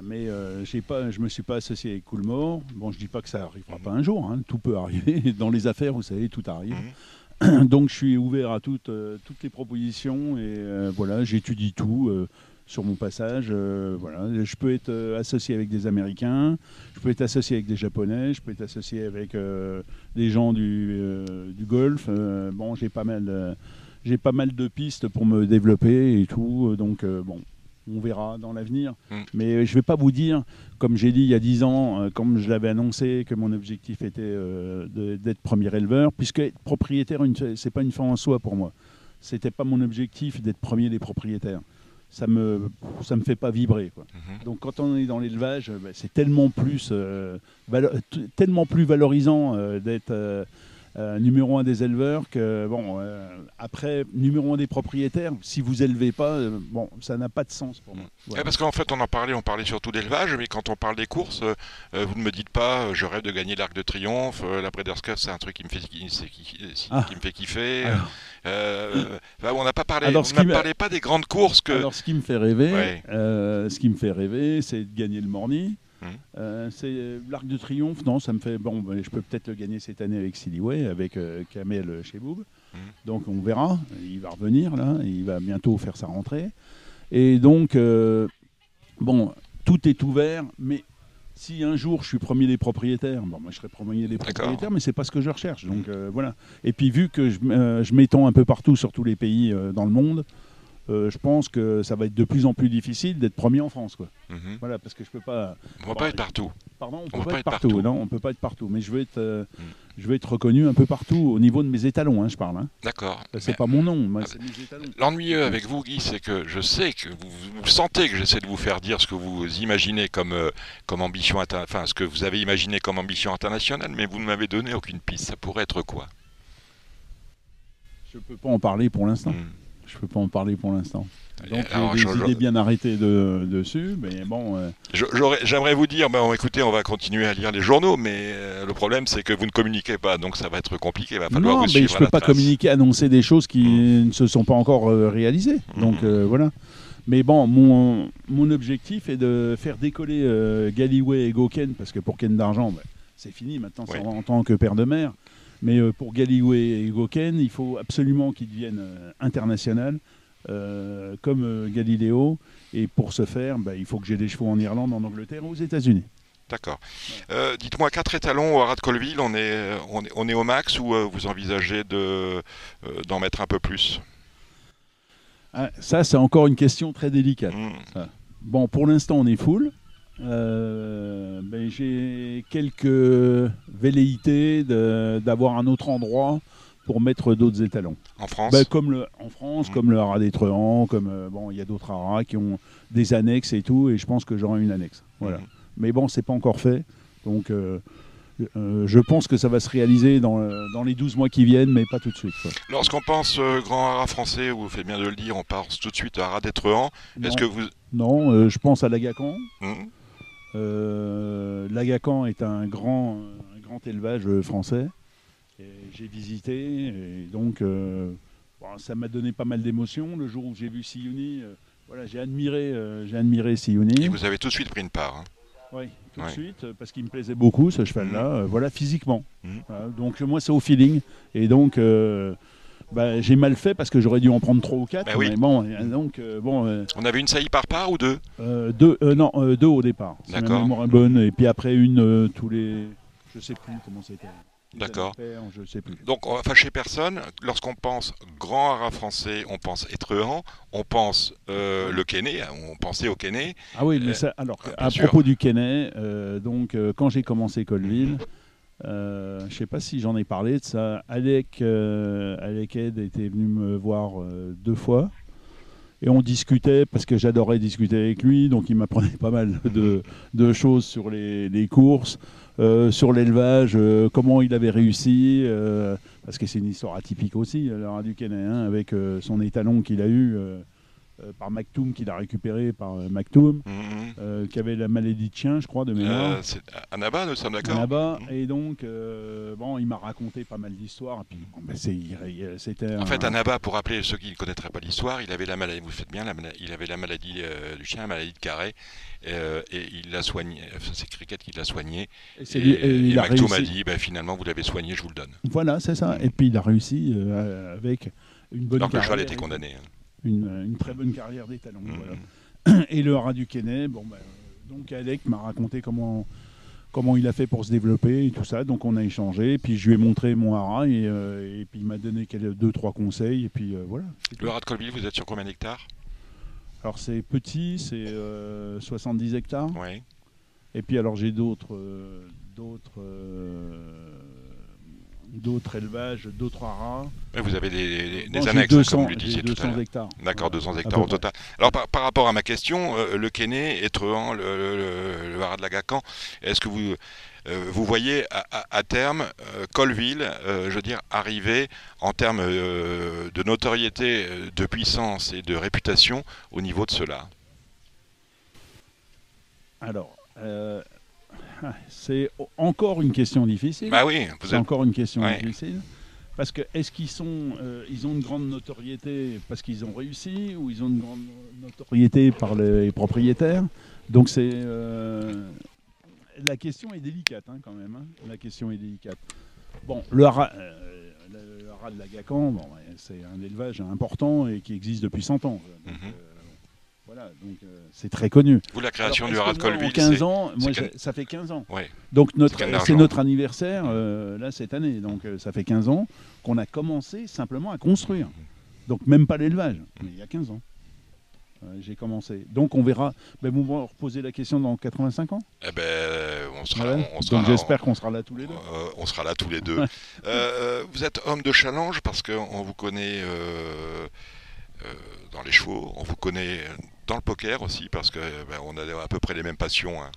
Mais euh, j'ai pas, je me suis pas associé avec Coolmore. Bon, je dis pas que ça arrivera pas un jour. hein, tout peut arriver. Dans les affaires, vous savez, tout arrive. Mhm. Donc je suis ouvert à toutes, euh, toutes les propositions et euh, voilà, j'étudie tout sur mon passage. voilà, je peux être associé avec des Américains, je peux être associé avec des Japonais, je peux être associé avec des gens du, du Golfe. bon, j'ai pas mal, j'ai pas mal de pistes pour me développer et tout. donc euh, bon, on verra dans l'avenir. Mm. Mais je vais pas vous dire, comme j'ai dit il y a 10 ans, euh, comme je l'avais annoncé, que mon objectif était euh, d'être premier éleveur, puisque être propriétaire, une- c'est pas une fin en soi pour moi. C'était pas mon objectif d'être premier des propriétaires. Ça me, ça me fait pas vibrer. Quoi. Mhm. Donc quand on est dans l'élevage, euh, bah, c'est tellement plus, euh, tellement plus valorisant euh, d'être euh, euh, numéro un des éleveurs que bon. euh, après numéro un des propriétaires, si vous élevez pas, euh, bon, ça n'a pas de sens pour moi. Voilà. Parce qu'en fait, on en parlait, on parlait surtout d'élevage, mais quand on parle des courses, euh, euh, vous ne me dites pas, euh, je rêve de gagner l'Arc de Triomphe, euh, la Breeders' Cup, c'est un truc qui me fait, qui, Ah. qui me fait kiffer. Euh, bah, on n'a pas parlé, Alors, on parlé pas des grandes courses que. Alors, ce qui me fait rêver, Ouais. euh, ce qui me fait rêver, c'est de gagner le Morny. Mhm. Euh, c'est euh, l'Arc de Triomphe. Non, ça me fait bon. ben, je peux peut-être le gagner cette année avec Silly avec euh, Kamel chez Boub. Mhm. Donc on verra. Il va revenir là. Il va bientôt faire sa rentrée. Et donc euh, bon, tout est ouvert, mais Si un jour je suis premier des propriétaires, bon, moi je serai premier des propriétaires, mais c'est pas ce que je recherche. Donc euh, voilà. Et puis vu que je, euh, m'étends un peu partout sur tous les pays euh, dans le monde, je pense que ça va être de plus en plus difficile d'être premier en France, quoi. Mhm. Voilà, parce que je peux pas. On va pas être partout. Pardon, on, On peut pas, pas être partout. partout. Non, on peut pas être partout. Mais je veux être, euh, Mm. je veux être reconnu un peu partout au niveau de mes étalons, hein, je parle. Hein. D'accord. C'est pas mon nom, Ah. L'ennuyeux avec vous, Guy, c'est que je sais que vous, vous sentez que j'essaie de vous faire dire ce que vous imaginez comme, euh, comme ambition, enfin ce que vous avez imaginé comme ambition internationale, mais vous ne m'avez donné aucune piste. Ça pourrait être quoi? Je peux pas en parler pour l'instant. Hmm. Je peux pas en parler pour l'instant. Donc Alors, des idées bien arrêtées de- dessus, mais bon. euh, J'aimerais vous dire, ben, écoutez, on va continuer à lire les journaux, mais euh, le problème c'est que vous ne communiquez pas, donc ça va être compliqué. Il va falloir non, vous mais je à peux pas trace. communiquer, annoncer des choses qui ne se sont pas encore euh, réalisées. Donc Mhm. euh, voilà. Mais bon, mon, mon objectif est de faire décoller Galloway et Goken, parce que pour Ken d'Argent, bah, c'est fini maintenant, c'est Oui. en tant que père de mère. Mais euh, pour Galloway et Goken, il faut absolument qu'ils deviennent euh, international, euh, comme Galileo. Et pour ce faire, bah, il faut que j'ai des chevaux en Irlande, en Angleterre, aux États-Unis. D'accord. Euh, Dites-moi, quatre étalons au Haras de Colville, on est, on est, on est au max ou vous envisagez de, d'en mettre un peu plus? Ah, ça, c'est encore une question très délicate. Hmm. Bon, pour l'instant, on est full. Euh, ben, J'ai quelques velléités d'avoir un autre endroit pour mettre d'autres étalons. En France Ben, comme le, en France, Mhm. comme le haras des Truands, comme euh, bon, il y a d'autres haras qui ont des annexes et tout, et je pense que j'aurai une annexe. Voilà. Mhm. Mais bon, c'est pas encore fait, donc euh, euh, je pense que ça va se réaliser dans, dans les 12 mois qui viennent, mais pas tout de suite. Lorsqu'on pense euh, grand haras français, vous faites bien de le dire, on pense tout de suite à haras des Truands. Est-ce Non, que vous... non, euh, je pense à l'Agacan. Euh, L'Agacan est un grand, un grand élevage euh, français. J'ai visité et donc euh, bon, ça m'a donné pas mal d'émotions. Le jour où j'ai vu Siouni, euh, voilà, j'ai admiré, euh, j'ai admiré Siouni. Et vous avez tout de suite pris une part. hein. Oui, tout Ouais. de suite, euh, parce qu'il me plaisait beaucoup ce cheval-là, euh, voilà, physiquement. Mhm. Voilà, donc euh, moi c'est au feeling. Et donc euh, bah, j'ai mal fait parce que j'aurais dû en prendre trois ou quatre. Bah oui. mais bon, donc euh, bon, euh, On avait une saillie par part ou deux euh, deux, euh, non, deux au départ. D'accord. bonne. Et puis après une tous les, je sais plus comment c'était. D'accord. années paires, Je sais plus. Donc on va fâcher personne. Lorsqu'on pense grand haras français, on pense étrehan, on pense euh, le Kenney, on pensait au Kenney. Ah oui, mais ça, alors bien à sûr. propos du Kenney, euh, donc quand j'ai commencé Colville, euh, je sais pas si j'en ai parlé de ça. Alec, euh, Alec Ed était venu me voir euh, deux fois. Et on discutait parce que j'adorais discuter avec lui, donc il m'apprenait pas mal de, choses sur les, courses, euh, sur l'élevage, comment il avait réussi, parce que c'est une histoire atypique aussi, Laura du Kenney, hein, avec son étalon qu'il a eu par Mactoum, qu'il a récupéré par euh, Mactoum Mhm. euh, qui avait la maladie de chien, je crois, de mémoire. Euh, c'est Annaba, nous sommes d'accord Là-bas, Mhm. et donc, euh, bon, il m'a raconté pas mal d'histoires. et Puis, bon, ben, c'était. En un- fait, Annaba, pour rappeler ceux qui ne connaîtraient pas l'histoire, il avait la maladie, vous faites bien, la il avait la maladie euh, du chien, la maladie de Carré, euh, et il l'a soigné, enfin, c'est Cricket qui l'a soigné, et et, c'est lui- et il et a dit, bah, finalement, vous l'avez soigné, je vous le donne. Voilà, c'est ça. Et puis, il a réussi euh, avec une bonne Alors que le cheval était condamné. hein. Une, une très bonne carrière d'étalon. Mhm. voilà. Et le haras du Kenney, bon, ben, euh, donc Alec m'a raconté comment. Comment il a fait pour se développer et tout ça. Donc on a échangé. Puis je lui ai montré mon haras et, euh, et puis il m'a donné deux trois conseils. Et puis euh, voilà. Le rat de Colville, vous êtes sur combien d'hectares? Alors c'est petit, c'est euh, 70 hectares. Oui. Et puis alors j'ai d'autres euh, d'autres euh, d'autres élevages, d'autres haras. Vous avez des, annexes, 200 comme vous le disiez tout à 200 l'heure. hectares. D'accord, Voilà, 200 à hectares au total. Alors par, par rapport à ma question, euh, le Kenney, Étrehan, le, le, le, haras de la Gacan, est-ce que vous, euh, vous voyez à, à- à terme euh, Colville, je veux dire, arriver en termes de notoriété, de puissance et de réputation au niveau de cela? Alors, euh, c'est encore une question difficile. Bah oui, c'est êtes... encore une question Ouais. difficile. Parce que est-ce qu'ils sont, euh, ils ont une grande notoriété parce qu'ils ont réussi ou ils ont une grande notoriété par les propriétaires? Donc c'est euh, la question est délicate hein, quand même. hein. La question est délicate. Bon, le euh, le, le haras de la Gacan, bon, c'est un élevage important et qui existe depuis 100 ans. Donc, Mhm. Voilà, donc euh, c'est très connu. Vous, la création Alors, du haras Colville, 15 c'est- ans, moi, c'est j'ai- ça fait 15 ans. Ouais. Donc notre, c'est notre anniversaire euh, là cette année. Donc euh, ça fait 15 ans qu'on a commencé simplement à construire. Donc même pas l'élevage, mais il y a 15 ans. J'ai commencé. Donc on verra. Ben, vous me reposez la question dans 85 ans? Eh ben, on sera, Ouais. on, on sera Donc j'espère qu'on sera là tous les deux. Euh, on sera là tous les deux. Euh, vous êtes homme de challenge parce qu'on vous connaît euh, euh, dans les chevaux, on vous connaît dans le poker aussi parce que ben, on a à peu près les mêmes passions. hein.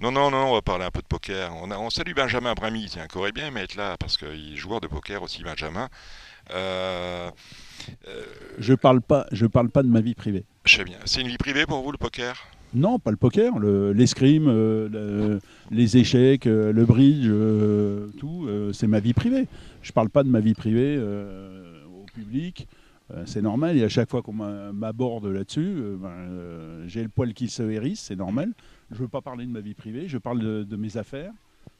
Non, non, non, on va parler un peu de poker. On, a, on salue Benjamin Bramy, tiens, qui aurait bien aimé être là parce qu'il est joueur de poker aussi, Benjamin. Euh, euh, Je parle pas, je parle pas de ma vie privée. je sais bien. C'est une vie privée pour vous le poker? Non, pas le poker, le- l'escrime, euh, le- les échecs, euh, le bridge, euh, tout, euh, c'est ma vie privée. Je parle pas de ma vie privée euh, au public. Euh, c'est normal, et à chaque fois qu'on m'a- m'aborde là-dessus, euh, ben, euh, j'ai le poil qui se hérisse, c'est normal. Je veux pas parler de ma vie privée, je parle de, mes affaires,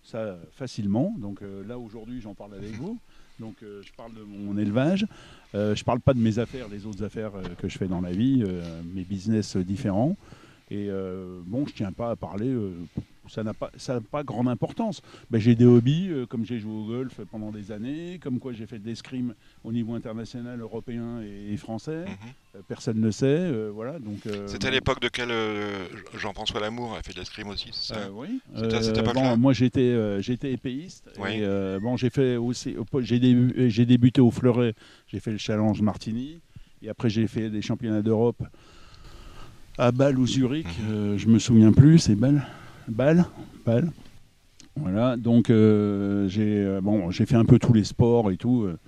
ça facilement. Donc là, aujourd'hui, j'en parle avec vous. Donc je parle de mon élevage. Euh, je parle pas de mes affaires, les autres affaires que je fais dans la vie, mes business différents. Et bon, je tiens pas à parler, ça n'a pas, ça n'a pas grande importance. Ben, j'ai des hobbies, euh, comme j'ai joué au golf pendant des années, comme quoi j'ai fait de l'escrime au niveau international, européen et, et français. Mhm. Euh, personne ne sait, euh, voilà. Donc. C'était à l'époque de quel Jean-François Lamour a fait de l'escrime aussi, c'est ça oui. C'était à cette époque-là bon, moi j'étais j'étais épéiste. Oui. Et, bon, j'ai fait aussi j'ai débuté au fleuret. J'ai fait le challenge Martini. Et après j'ai fait des championnats d'Europe à Bâle ou Zurich. Mhm. euh, je me souviens plus. C'est Bâle, Bâle, Bâle. Voilà. Donc euh, j'ai euh, bon j'ai fait un peu tous les sports et tout. euh.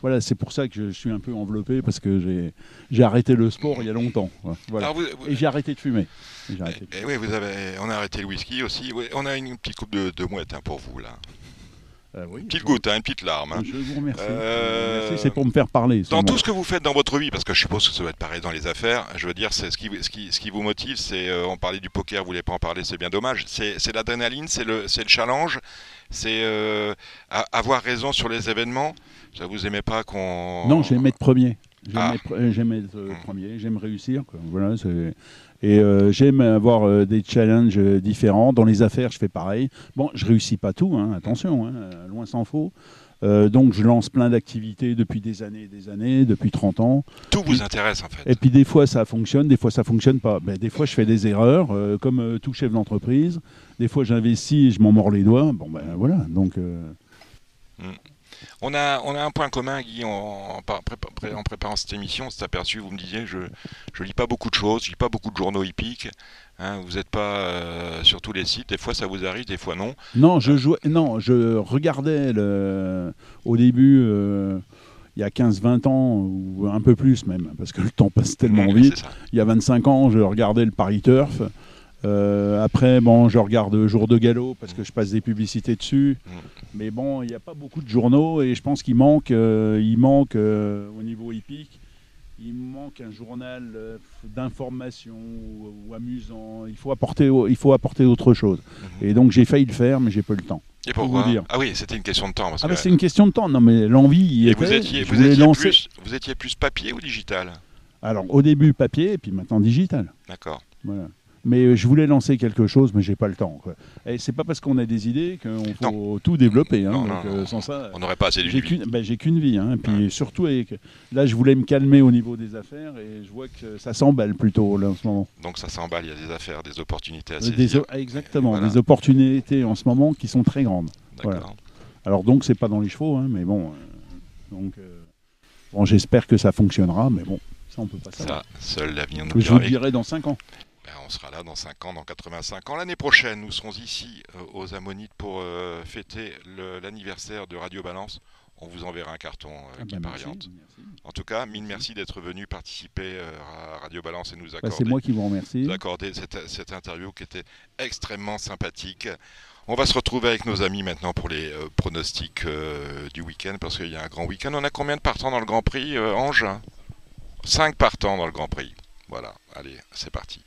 voilà, c'est pour ça que je suis un peu enveloppé parce que j'ai j'ai arrêté le sport il y a longtemps. Voilà. Alors, vous- vous- Et j'ai arrêté de fumer. Et de Eh oui, vous avez, on a arrêté le whisky aussi. Oui, on a une petite coupe de, de mouette hein, pour vous là. Euh, oui, Une petite goutte, hein, une petite larme. hein. Je vous remercie. Euh, Merci, C'est pour me faire parler. Dans tout ce que vous faites dans votre vie, parce que je suppose que ça doit être pareil dans les affaires, je veux dire, c'est ce qui, ce qui, ce qui vous motive, c'est, euh, on parlait du poker, vous voulez pas en parler, c'est bien dommage. C'est, l'adrénaline, c'est le, c'est le challenge, c'est euh, avoir raison sur les événements. Ça vous aimez pas qu'on. Non, j'aime être premier. J'aime Ah. être, j'aime être, euh, Hmm. premier, j'aime réussir. quoi. Voilà, c'est- et euh, j'aime avoir euh, des challenges euh, différents. Dans les affaires, je fais pareil. Bon, je réussis pas tout, hein, attention, hein, loin s'en faut. Euh, donc je lance plein d'activités depuis des années et des années, depuis 30 ans. Tout vous intéresse en fait. Et puis des fois ça fonctionne, des fois ça fonctionne pas. Ben, des fois je fais des erreurs, euh, comme euh, tout chef d'entreprise. Des fois j'investis et je m'en mords les doigts. Bon ben voilà, donc euh, On a, on a un point commun, Guy, en, en par- prépa- pré- en préparant cette émission, on s'est aperçu, vous me disiez, je ne lis pas beaucoup de choses, je lis pas beaucoup de journaux hippiques, hein, vous n'êtes pas euh, sur tous les sites, des fois ça vous arrive, des fois non. Non, je jouais, non, je regardais le, au début, euh, il y a 15-20 ans, ou un peu plus même, parce que le temps passe tellement Oui, vite. Il y a 25 ans, je regardais le Paris Turf. Euh, après, bon, je regarde Jour de Galop parce que je passe des publicités dessus. Mm. Mais bon, il n'y a pas beaucoup de journaux et je pense qu'il manque, euh, il manque euh, au niveau hippique, il manque un journal d'information ou, ou amusant. Il faut apporter, il faut apporter autre chose. Mhm. Et donc j'ai failli le faire, mais j'ai pas eu le temps. Et pour pourquoi vous dire. Ah oui, c'était une question de temps. Parce Ah que- bah, c'est une question de temps. Non mais l'envie vous étiez, vous, étiez plus, vous étiez plus papier ou digital? Alors au début papier et puis maintenant digital. D'accord. Voilà. Mais euh, je voulais lancer quelque chose, mais j'ai pas le temps. Quoi. Et c'est pas parce qu'on a des idées qu'on faut tout développer. hein. Non, Donc, non, euh, non. sans ça, On n'aurait pas assez de j'ai qu'une ben, j'ai qu'une vie. hein. Puis surtout, avec... là, je voulais me calmer au niveau des affaires et je vois que ça s'emballe plutôt là, en ce moment. Donc ça s'emballe, il y a des affaires, des opportunités à saisir. Des exactement, Voilà. des opportunités en ce moment qui sont très grandes. D'accord. voilà. Alors donc, c'est pas dans les chevaux, hein, mais bon. euh, donc, euh, bon, j'espère que ça fonctionnera, mais bon, ça on peut pas savoir. Ça, seul l'avenir nous je vous le dirai dans 5 ans. Ben, on sera là dans 5 ans, dans 85 ans. L'année prochaine, nous serons ici euh, aux Ammonites pour euh, fêter l'anniversaire de Radio Balance. On vous enverra un carton euh, Ah qui ben, pariante. merci, merci. En tout cas, mille merci d'être venu participer à Radio Balance et nous Bah, accorder, c'est moi qui vous remercie. nous accorder cette, cette interview qui était extrêmement sympathique. On va se retrouver avec nos amis maintenant pour les euh, pronostics euh, du week-end parce qu'il y a un grand week-end. On a combien de partants dans le Grand Prix, euh, Ange? 5 partants dans le Grand Prix. Voilà, allez, c'est parti.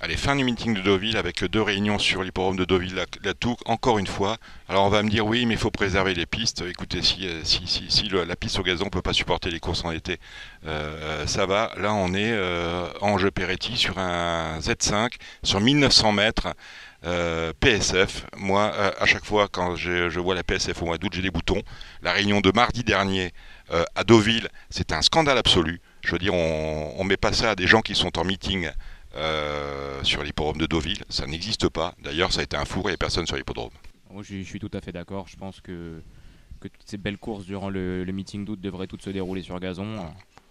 Allez, fin du meeting de Deauville avec deux réunions sur l'hippodrome de Deauville, la, encore une fois. Alors on va me dire oui, mais il faut préserver les pistes. Écoutez, si, euh, si, si, la piste au gazon ne peut pas supporter les courses en été, euh, ça va. Là, on est euh, en jeu Peretti sur un Z5 sur 1900 mètres. PSF, moi à chaque fois quand je, vois la PSF au mois d'août j'ai des boutons. La réunion de mardi dernier à Deauville, c'est un scandale absolu. Je veux dire, on, on met pas ça à des gens qui sont en meeting euh, sur l'hippodrome de Deauville. Ça n'existe pas. D'ailleurs, ça a été un four et personne sur l'hippodrome. Moi, je, suis- je suis tout à fait d'accord. Je pense que, que toutes ces belles courses durant le, le meeting d'août devraient toutes se dérouler sur gazon.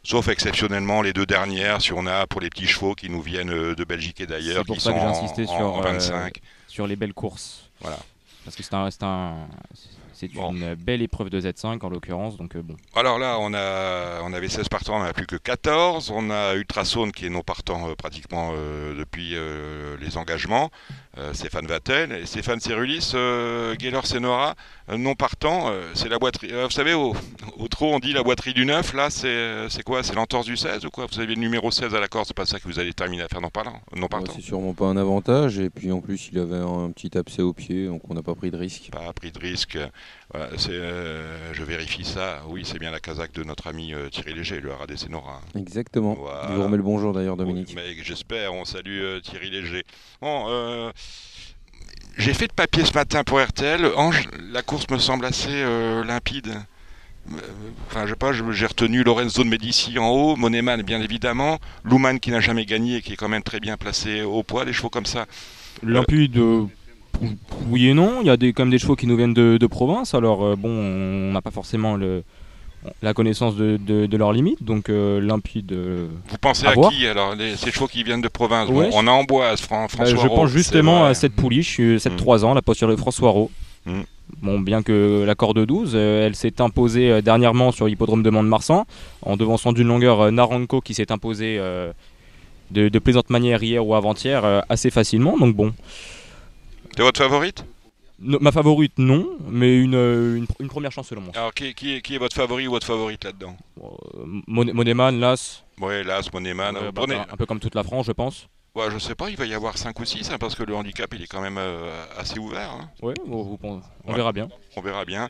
Sauf exceptionnellement les deux dernières, si on a pour les petits chevaux qui nous viennent euh, de Belgique et d'ailleurs, C'est pour qui ça sont que j'ai en, insisté en- sur, en euh, 25. Sur les belles courses. Voilà. Parce que c'est un, c'est Bon. une belle épreuve de Z5 en l'occurrence. Donc euh, bon. Alors là, on, a, on avait 16 partants, on n'en a plus que 14. On a Ultrasaune qui est non partant euh, pratiquement euh, depuis les engagements. Euh, Stéphane Vatel et Stéphane Cerulis, euh, Gaylor Senora, euh, non partant. c'est la boîterie. euh, vous savez, au, au trot, on dit la boîterie du 9. Là, c'est c'est quoi C'est l'entorse du 16 ou quoi? Vous avez le numéro 16 à la corde, c'est pas ça que vous allez terminer à faire non partant, non partant. c'est sûrement pas un avantage. Et puis en plus, il avait un petit abcès au pied, donc on n'a pas pris de risque. pas pris de risque. Voilà, euh, je vérifie ça. Oui, c'est bien la casaque de notre ami euh, Thierry Léger, le Haras des Sénora. Exactement. Voilà. Je vous remets le bonjour d'ailleurs, Dominique. Mais j'espère, on salue euh, Thierry Léger. Bon, euh, j'ai fait de papier ce matin pour RTL. Ange, la course me semble assez euh, limpide. Euh, Enfin, je sais pas, j'ai retenu Lorenzo de Medici en haut, Moneman bien évidemment, Luman qui n'a jamais gagné et qui est quand même très bien placé au poids, des chevaux comme ça. Limpide, euh, oui et non. Il y a des, quand même des chevaux qui nous viennent de, de province. Alors bon, on n'a pas forcément le, la connaissance de, de- de leurs limites. Donc euh, limpide. euh, Vous pensez À qui alors les- Ces chevaux qui viennent de province? Ouais, Bon, On a Amboise, Fran- bah, François je Rowe, pense justement à cette pouliche, cette Mm. 3 ans, la posture de François Rowe. Mm. Bon, bien que la corde 12, euh, elle s'est imposée euh, dernièrement sur l'hippodrome de Mont-de-Marsan, en devançant d'une longueur Naranco qui s'est imposé euh, de, de plaisante manière hier ou avant-hier assez facilement. Donc bon, C'est votre favorite? No- ma favorite non, mais une, euh, une, une première chance selon moi. Alors qui, qui est, qui est votre favori ou votre favorite là-dedans Euh, Mon- Moneman, Las, Ouais, Las, Moneman. euh, bah, un, un peu comme toute la France, je pense. Ouais, je sais pas, il va y avoir 5 ou 6, parce que le handicap, il est quand même euh, assez ouvert. hein. Pen- on Ouais. verra bien. On verra bien.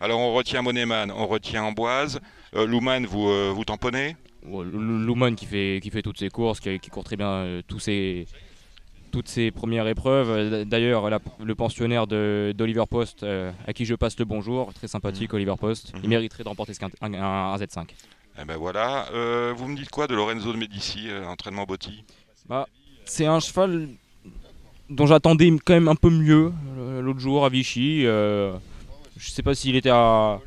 Alors, on retient Moneman, on retient Amboise. Euh, Luman, vous, euh, vous tamponnez Ouais, Luman qui fait, qui fait toutes ses courses, qui, qui court très bien euh, tous ses, toutes ses premières épreuves. Euh, D'ailleurs, le pensionnaire d'Oliver Post, euh, à qui je passe le bonjour, très sympathique Oliver Post, Mhm. il mériterait de remporter un, un- un Z5. Eh ben voilà. Euh, vous me dites quoi de Lorenzo de Medici, euh, entraînement Botti? C'est un cheval dont j'attendais quand même un peu mieux l'autre jour à Vichy. je sais pas s'il était à,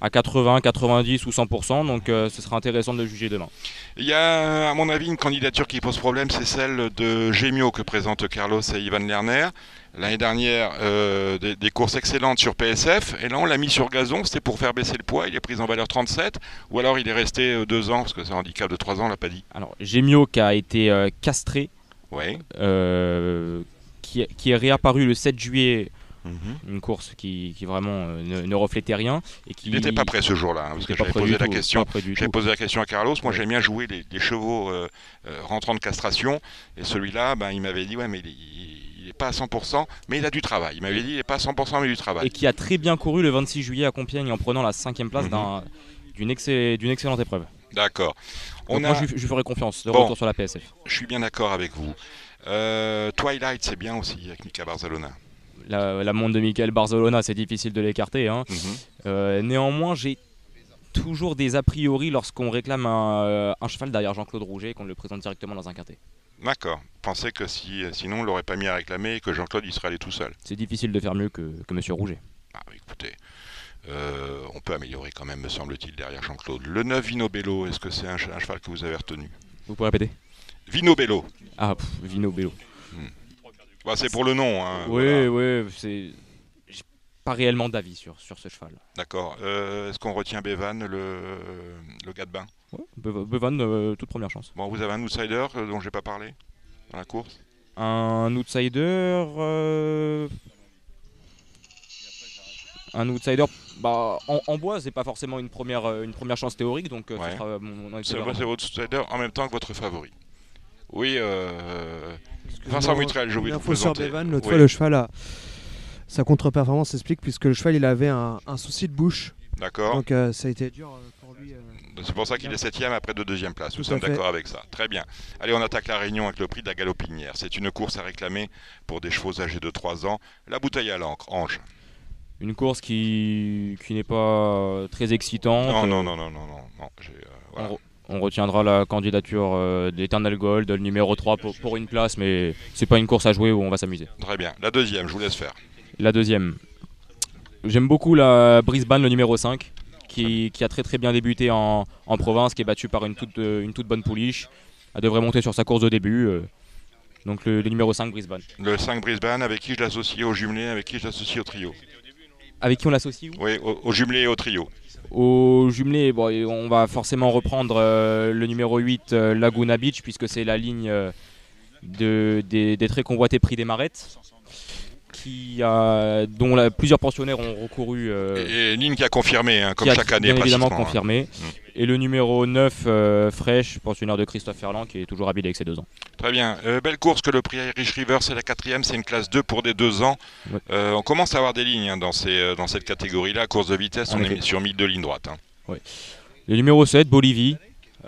à 80, 90 ou 100%, donc euh, ce sera intéressant de le juger demain. Il y a, à mon avis, une candidature qui pose problème, c'est celle de Gemio que présentent Carlos et Ivan Lerner. L'année dernière, euh, des, des courses excellentes sur PSF, et là on l'a mis sur gazon, c'était pour faire baisser le poids, il est pris en valeur 37, ou alors il est resté euh, deux ans, parce que c'est un handicap de trois ans, on l'a pas dit. Alors, Gemio qui a été euh, castré, Ouais. euh, qui, qui est réapparu le 7 juillet, Une course qui, qui vraiment euh, ne, ne reflétait rien. Et qui, Il n'était pas prêt ce jour-là, hein, parce que j'avais posé la tout, question. posé la question à Carlos. Moi, Ouais. j'aime bien jouer les, les chevaux euh, euh, rentrant de castration. Et celui-là, ben, il m'avait dit, ouais, mais il n'est pas à 100%, mais il a du travail. Il m'avait dit, il n'est pas à 100%, mais du travail. Et qui a très bien couru le 26 juillet à Compiègne en prenant la cinquième place Mhm. d'un- d'une excell- d'une excellente épreuve. D'accord. On Donc a... Moi, je, je ferai confiance de Bon. retour sur la PSF. Je suis bien d'accord avec vous. Euh, Twilight, c'est bien aussi avec Mika Barzalona. La, la montre de Michael Barzolona, c'est difficile de l'écarter. hein. Mhm. Euh, néanmoins, j'ai toujours des a priori lorsqu'on réclame un, euh, un cheval derrière Jean-Claude Rouget et qu'on le présente directement dans un quintet. D'accord. Pensez que si, sinon on l'aurait pas mis à réclamer et que Jean-Claude il serait allé tout seul. C'est difficile de faire mieux que, que Monsieur Rouget. Ah, écoutez, euh, on peut améliorer quand même, me semble-t-il, derrière Jean-Claude. Le 9 Vino Bello, est-ce que c'est un, che- un cheval que vous avez retenu? Vous pouvez répéter? Vino Bello. Ah, pff, Vino Bello. Bah, c'est pour le nom. Hein, oui, voilà. oui, c'est. Pas réellement d'avis sur, sur ce cheval. D'accord. Euh, est-ce qu'on retient Bevan, le, le gars de bain? Ouais, Bevan, euh, toute première chance. Bon, vous avez un outsider euh, dont j'ai pas parlé dans la course? Un outsider. euh, Un outsider. Bah, en, en bois, c'est pas forcément une première, une première chance théorique, donc Ouais. sera mon, mon C'est votre outsider en même temps que votre favori. Oui, euh, Vincent Mutrel, je vous sur présenter. Bevan, l'autre Oui. fois le cheval a sa contre-performance s'explique puisque le cheval il avait un, un souci de bouche. D'accord. Donc euh, ça a été dur euh, pour lui. euh. C'est pour ça qu'il est septième après de deuxième place. Nous sommes d'accord avec ça. Très bien. Allez, on attaque la réunion avec le prix de la galopinière. C'est une course à réclamer pour des chevaux âgés de 3 ans. La bouteille à l'encre, Ange. Une course qui, qui n'est pas très excitante. Non, non, non, non, non, non. non, j'ai, euh, voilà. On, re- on retiendra la candidature euh, d'Eternal Gold, le numéro 3 pour, pour une place, mais c'est pas une course à jouer où on va s'amuser. Très bien. La deuxième, je vous laisse faire. La deuxième. J'aime beaucoup la Brisbane, le numéro 5, qui, qui a très très bien débuté en, en province, qui est battu par une toute, euh, une toute bonne pouliche. Elle devrait monter sur sa course de début. euh. donc le, le numéro 5, Brisbane. Le 5 Brisbane, avec qui je l'associe au jumelé, avec qui je l'associe au trio. Avec qui on l'associe Oui, au, au jumelé et au trio. Au jumelé, on va forcément reprendre euh, le numéro 8, euh, Laguna Beach, puisque c'est la ligne euh, de, des, des très convoités prix des Marettes, qui a, dont la- plusieurs pensionnaires ont recouru. euh, Et, et ligne qui a confirmé, hein, comme qui a chaque année. bien évidemment hein. confirmé. Et le numéro 9, euh, Fresh, pensionnaire de Christophe Ferland, qui est toujours habile avec ses deux ans. Très bien. Euh, belle course que le prix Irish River, c'est la quatrième, c'est une classe 2 pour des 2 ans. Ouais. On commence à avoir des lignes hein, dans, ces, dans cette catégorie-là. Course de vitesse, on est sur 1002 lignes droites. hein. Le numéro 7, Bolivie.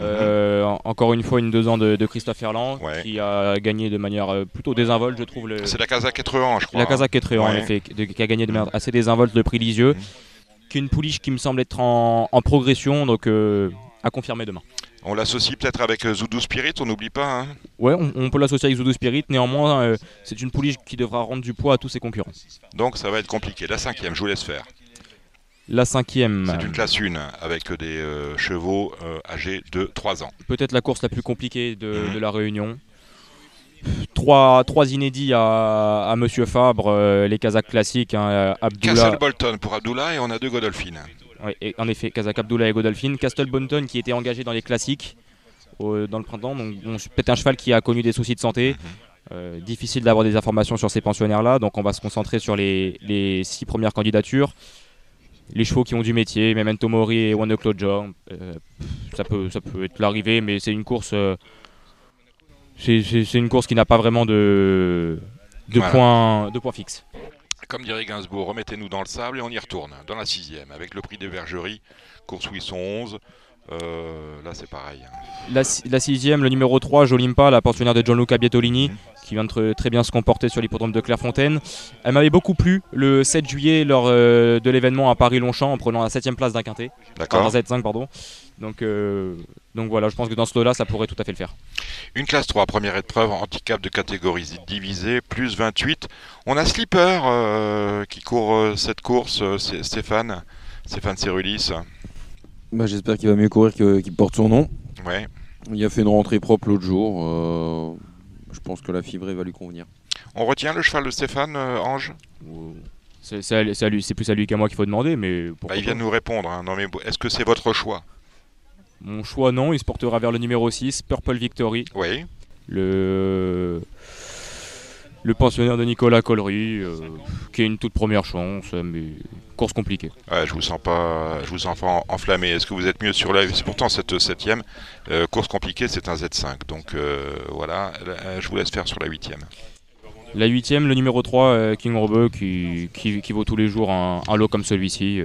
Euh, en- encore une fois, une deux ans de, de Christophe. Ouais. qui a gagné de manière euh, plutôt désinvolte, je trouve. Le, C'est la Casa 80, je crois. la Kazakh est très haut, en Ouais. effet, de- qui a gagné de manière assez désinvolte le prix Lisieux. Mhm. Qui est une pouliche qui me semble être en, en progression, donc euh, à confirmer demain. On l'associe peut-être avec Zoudou Spirit, on n'oublie pas. hein. Ouais, on, on peut l'associer avec Zoudou Spirit, néanmoins, euh, c'est une pouliche qui devra rendre du poids à tous ses concurrents. Donc ça va être compliqué. La cinquième, je vous laisse faire. La cinquième. C'est une classe 1 avec des euh, chevaux euh, âgés de 3 ans. peut-être la course la plus compliquée de, Mhm. de la Réunion. Trois, trois inédits à, à Monsieur Fabre, euh, les Kazakhs classiques, hein, Abdullah, Castle Bolton pour Abdullah et on a deux Godolphin. et en effet, Kazakh Abdullah et Godolphin, Castle Bonton qui était engagé dans les classiques au- dans le printemps, donc c'est peut-être un cheval qui a connu des soucis de santé. Euh, difficile d'avoir des informations sur ces pensionnaires-là, donc on va se concentrer sur les, les six premières candidatures. Les chevaux qui ont du métier, Memento Mori et One O'Clock Jaw, euh, ça peut, ça peut être l'arrivée, mais c'est une course. euh, c'est- une course qui n'a pas vraiment de, de, Voilà. points, de points fixes. Comme dirait Gainsbourg, remettez-nous dans le sable et on y retourne, dans la sixième, avec le prix des vergeries, course où ils sont 11. Euh, là c'est pareil. hein. La, si- la sixième, le numéro 3, Jolimpa, la pensionnaire de Gianluca Bietolini, Mhm. Qui vient de tr- très bien se comporter sur l'hippodrome de Clairefontaine. Elle m'avait beaucoup plu le 7 juillet lors euh, de l'événement à Paris-Longchamp en prenant la 7 place d'un quintet. D'accord d'un Z5, pardon. Donc, euh, donc voilà, je pense que dans ce lot-là, ça pourrait tout à fait le faire. Une classe 3, première épreuve, handicap de catégorie divisée, plus 28. On a Slipper euh, qui court euh, cette course, euh, c'est Stéphane, Stéphane Cerulis. Bah, J'espère qu'il va mieux courir qu'il porte son nom. Ouais. Il a fait une rentrée propre l'autre jour. Je pense que la fibrée va lui convenir. On retient le cheval de Stéphane, euh, Ange C'est plus à lui qu'à moi qu'il faut demander, mais Bah, Il vient nous répondre. hein. Non, mais est-ce que c'est votre choix? Mon choix, non, il se portera vers le numéro 6, Purple Victory. Oui. le le pensionnaire de Nicolas Collery, euh, qui est une toute première chance, mais course compliquée. Ouais, je vous sens pas, je vous sens pas en- enflammé. Est-ce que vous êtes mieux sur la C'est pourtant cette septième euh, course compliquée, c'est un Z5. Donc euh, voilà, euh, je vous laisse faire sur la huitième. La huitième, le numéro 3, euh, King Robeux, qui, qui, qui vaut tous les jours un, un lot comme celui-ci.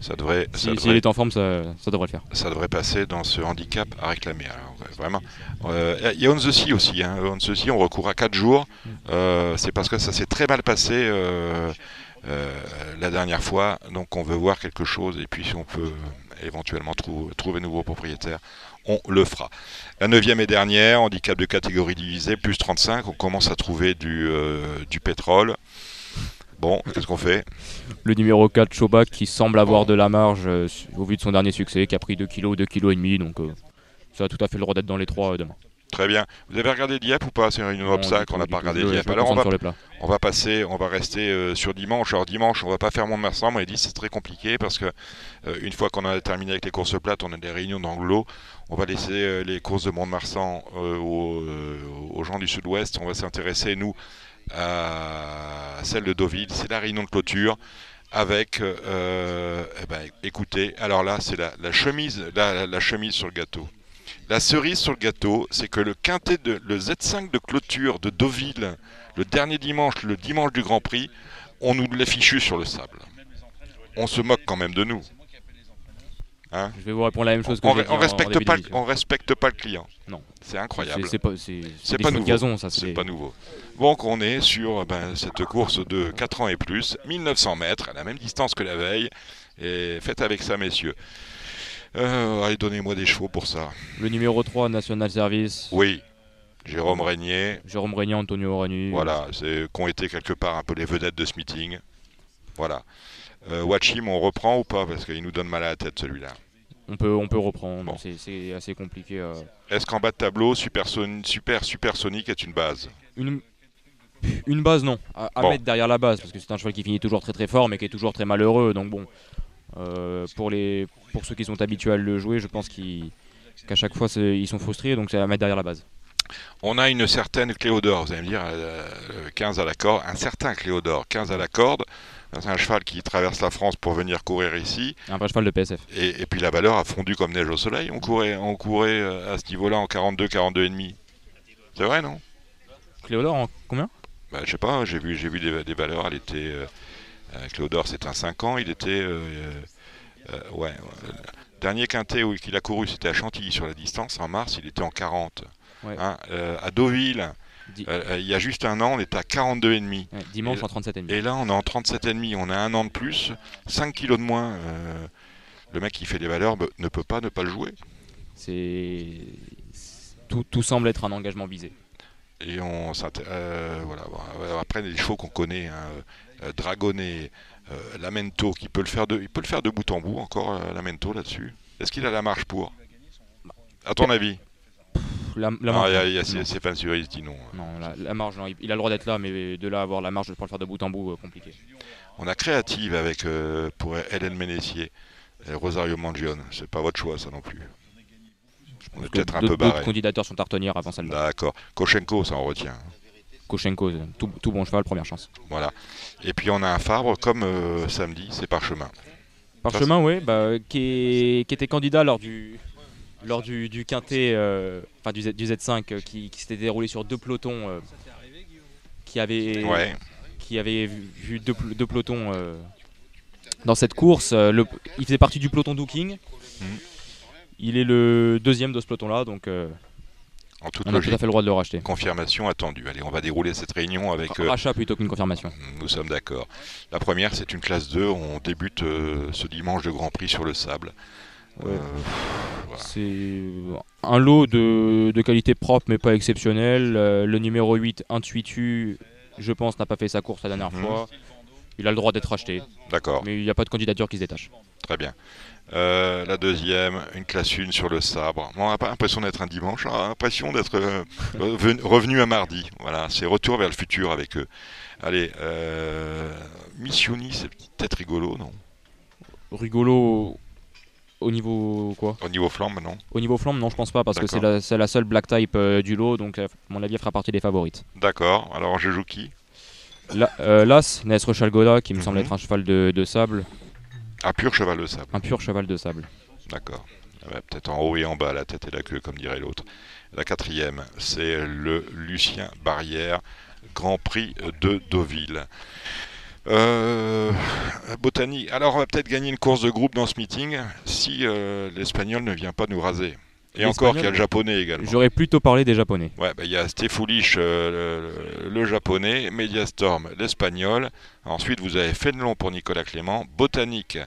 Ça devrait, ça Si- devrait, est en forme, ça, ça devrait le faire. ça devrait passer dans ce handicap à réclamer. Alors, ouais, vraiment. Euh, Il y a On the Sea aussi. Hein. On the Sea, on recourt à 4 jours. Euh, c'est parce que ça s'est très mal passé euh, la dernière fois. Donc on veut voir quelque chose. Et puis si on peut éventuellement trou- trouver nouveau propriétaire, on le fera. La neuvième et dernière, handicap de catégorie divisée, plus 35. On commence à trouver du, du pétrole. Bon, qu'est-ce qu'on fait? Le numéro 4, Chobak, qui semble avoir de la marge euh, au vu de son dernier succès, qui a pris 2 kg, 2 kg et demi, donc euh, ça a tout à fait le droit d'être dans les 3 demain. Très bien. Vous avez regardé Dieppe ou pas? C'est une Non, obstacle, du on n'a pas regardé Dieppe. Alors on va. On va passer, on va rester euh, sur dimanche. Alors dimanche, on va pas faire Mont-de-Marsan. On a dit c'est très compliqué parce que euh, une fois qu'on a terminé avec les courses plates, on a des réunions d'anglo. On va laisser euh, les courses de Mont-de-Marsan euh, aux, euh, aux gens du Sud-Ouest. On va s'intéresser nous à celle de Deauville. C'est la réunion de clôture avec, euh, eh ben, écoutez, alors là c'est la, chemise, la chemise sur le gâteau. La cerise sur le gâteau, c'est que le quintet de le Z5 de clôture de Deauville, le dernier dimanche, le dimanche du Grand Prix, on nous l'a fichu sur le sable. On se moque quand même de nous. Hein Je vais vous répondre la même chose que on, on dit en- en respecte pas, le- on respecte pas le client. Non. C'est incroyable. C'est- pas, nouveau. gazon, ça. C'est pas nouveau. Donc on est sur ben, cette course de 4 ans et plus, 1900 mètres, à la même distance que la veille. Et faites avec ça, messieurs. Euh, allez, donnez-moi des chevaux pour ça. le numéro 3, National Service. Oui, Jérôme Régnier, Jérôme Régnier, Antonio Oranu. voilà, c'est qui ont été quelque part un peu les vedettes de ce meeting. Voilà. Euh, Watchim, on reprend ou pas Parce qu'il nous donne mal à la tête celui-là. On peut, on peut reprendre. Bon. C'est- assez compliqué. euh. Est-ce qu'en bas de tableau, Super, Son- Super Supersonic est une base? Une, une base, non. À, à Bon. mettre derrière la base, parce que c'est un cheval qui finit toujours très très fort, mais qui est toujours très malheureux. Donc bon, euh, pour, les, pour ceux qui sont habitués à le jouer, je pense qu'à chaque fois ils sont frustrés, donc c'est à mettre derrière la base. On a une certaine Cléodore, vous allez me dire, euh, 15 à la corde, un certain Cléodore, 15 à la corde. C'est un cheval qui traverse la France pour venir courir ici. Un vrai cheval de PSF. Et, et puis la valeur a fondu comme neige au soleil. On courait, on courait euh, à ce niveau-là en 42, 42 et demi. C'est vrai, non? Cléodore, en combien? Bah, Je sais pas, j'ai vu, j'ai vu des, des valeurs. Elle était, euh, euh, Cléodore, c'est un 5 ans. Il était, euh, euh, euh, ouais. dernier quintet qu'il a couru, c'était à Chantilly sur la distance. En mars, il était en 40. Ouais. Hein, à Deauville, il y a juste un an, on était à 42 et demi. ouais, Dimanche et- en 37,5. Et là, on est en 37,5. On a un an de plus, 5 kilos de moins. euh, le mec qui fait des valeurs be- ne peut pas ne pas le jouer. C'est tout, tout semble être un engagement visé. Et on euh, voilà. euh, Après, les chevaux qu'on connaît, hein, euh, Dragonnet, euh, Lamento, qui peut le faire de, il peut le faire de bout en bout encore, euh, Lamento là-dessus. Est-ce qu'il a la marche pour? À ton avis? La, la Non, marge, il y a, il Stéphane Suris qui dit non. Non, la, la marge, non, il, il a le droit d'être là, mais de là à avoir la marge pour le faire de bout en bout, euh, compliqué. On a Créative avec euh, pour Hélène Ménessier, et Rosario Mangione. C'est pas votre choix, ça non plus. On est peut-être un peu barré. D'autres candidatures sont à retenir avant celle-là. D'accord. Koshenko, ça en retient. Koshenko, euh, tout, tout bon cheval, première chance. Voilà. Et puis on a un Fabre comme euh, samedi, c'est parchemin. Parchemin, oui, bah, qui, est- qui était candidat lors du, lors du, du quintet, euh, enfin du, Z, du Z5, euh, qui, qui s'était déroulé sur deux pelotons, euh, qui avait, Ouais. qui avait vu, vu deux, pelotons dans cette course. Le- il faisait partie du peloton Dooking. Mhm. Il est le deuxième de ce peloton-là, donc euh, En toute on a tout logique. à fait le droit de le racheter. Confirmation attendue. Allez, on va dérouler cette réunion avec. euh, Rachat plutôt qu'une confirmation. nous sommes d'accord. La première, c'est une classe 2. On débute euh, ce dimanche de Grand Prix sur le sable. Ouais. Euh, voilà. C'est un lot de, de qualité propre mais pas exceptionnel. Euh, le numéro 8, Intuitu, je pense, n'a pas fait sa course la dernière Mhm. fois. Il a le droit d'être acheté, D'accord, mais il n'y a pas de candidature qui se détache. très bien. Euh, la deuxième, une classe 1 sur le sabre. Bon, on n'a pas l'impression d'être un dimanche, on a l'impression d'être euh, revenu- revenu à mardi. Voilà, c'est retour vers le futur avec eux. Allez, euh, Missioni, c'est peut-être rigolo, non? Rigolo au niveau quoi Au niveau flambe, non Au niveau flamme, non, je pense pas, parce que c'est la, c'est la seule black type euh, du lot, donc euh, à mon avis, elle fera partie des favorites. D'accord, alors je joue qui? La- euh, L'As, Nesre Chalgoda, qui me semble Mhm. être un cheval de, de sable, Ah, pur cheval de sable. un pur cheval de sable. D'accord. Ah ouais, Peut-être en haut et en bas, la tête et la queue, comme dirait l'autre. La quatrième, c'est le Lucien Barrière, Grand Prix de Deauville. Euh, Botanie. Alors, on va peut-être gagner une course de groupe dans ce meeting si euh, l'Espagnol ne vient pas nous raser. Et encore qu'il y a le Japonais également. J'aurais plutôt parlé des Japonais. Ouais, bah, il y a Stefoulich, euh, le, le japonais, Mediastorm, l'espagnol. Ensuite, vous avez Fénelon pour Nicolas Clément, Botanique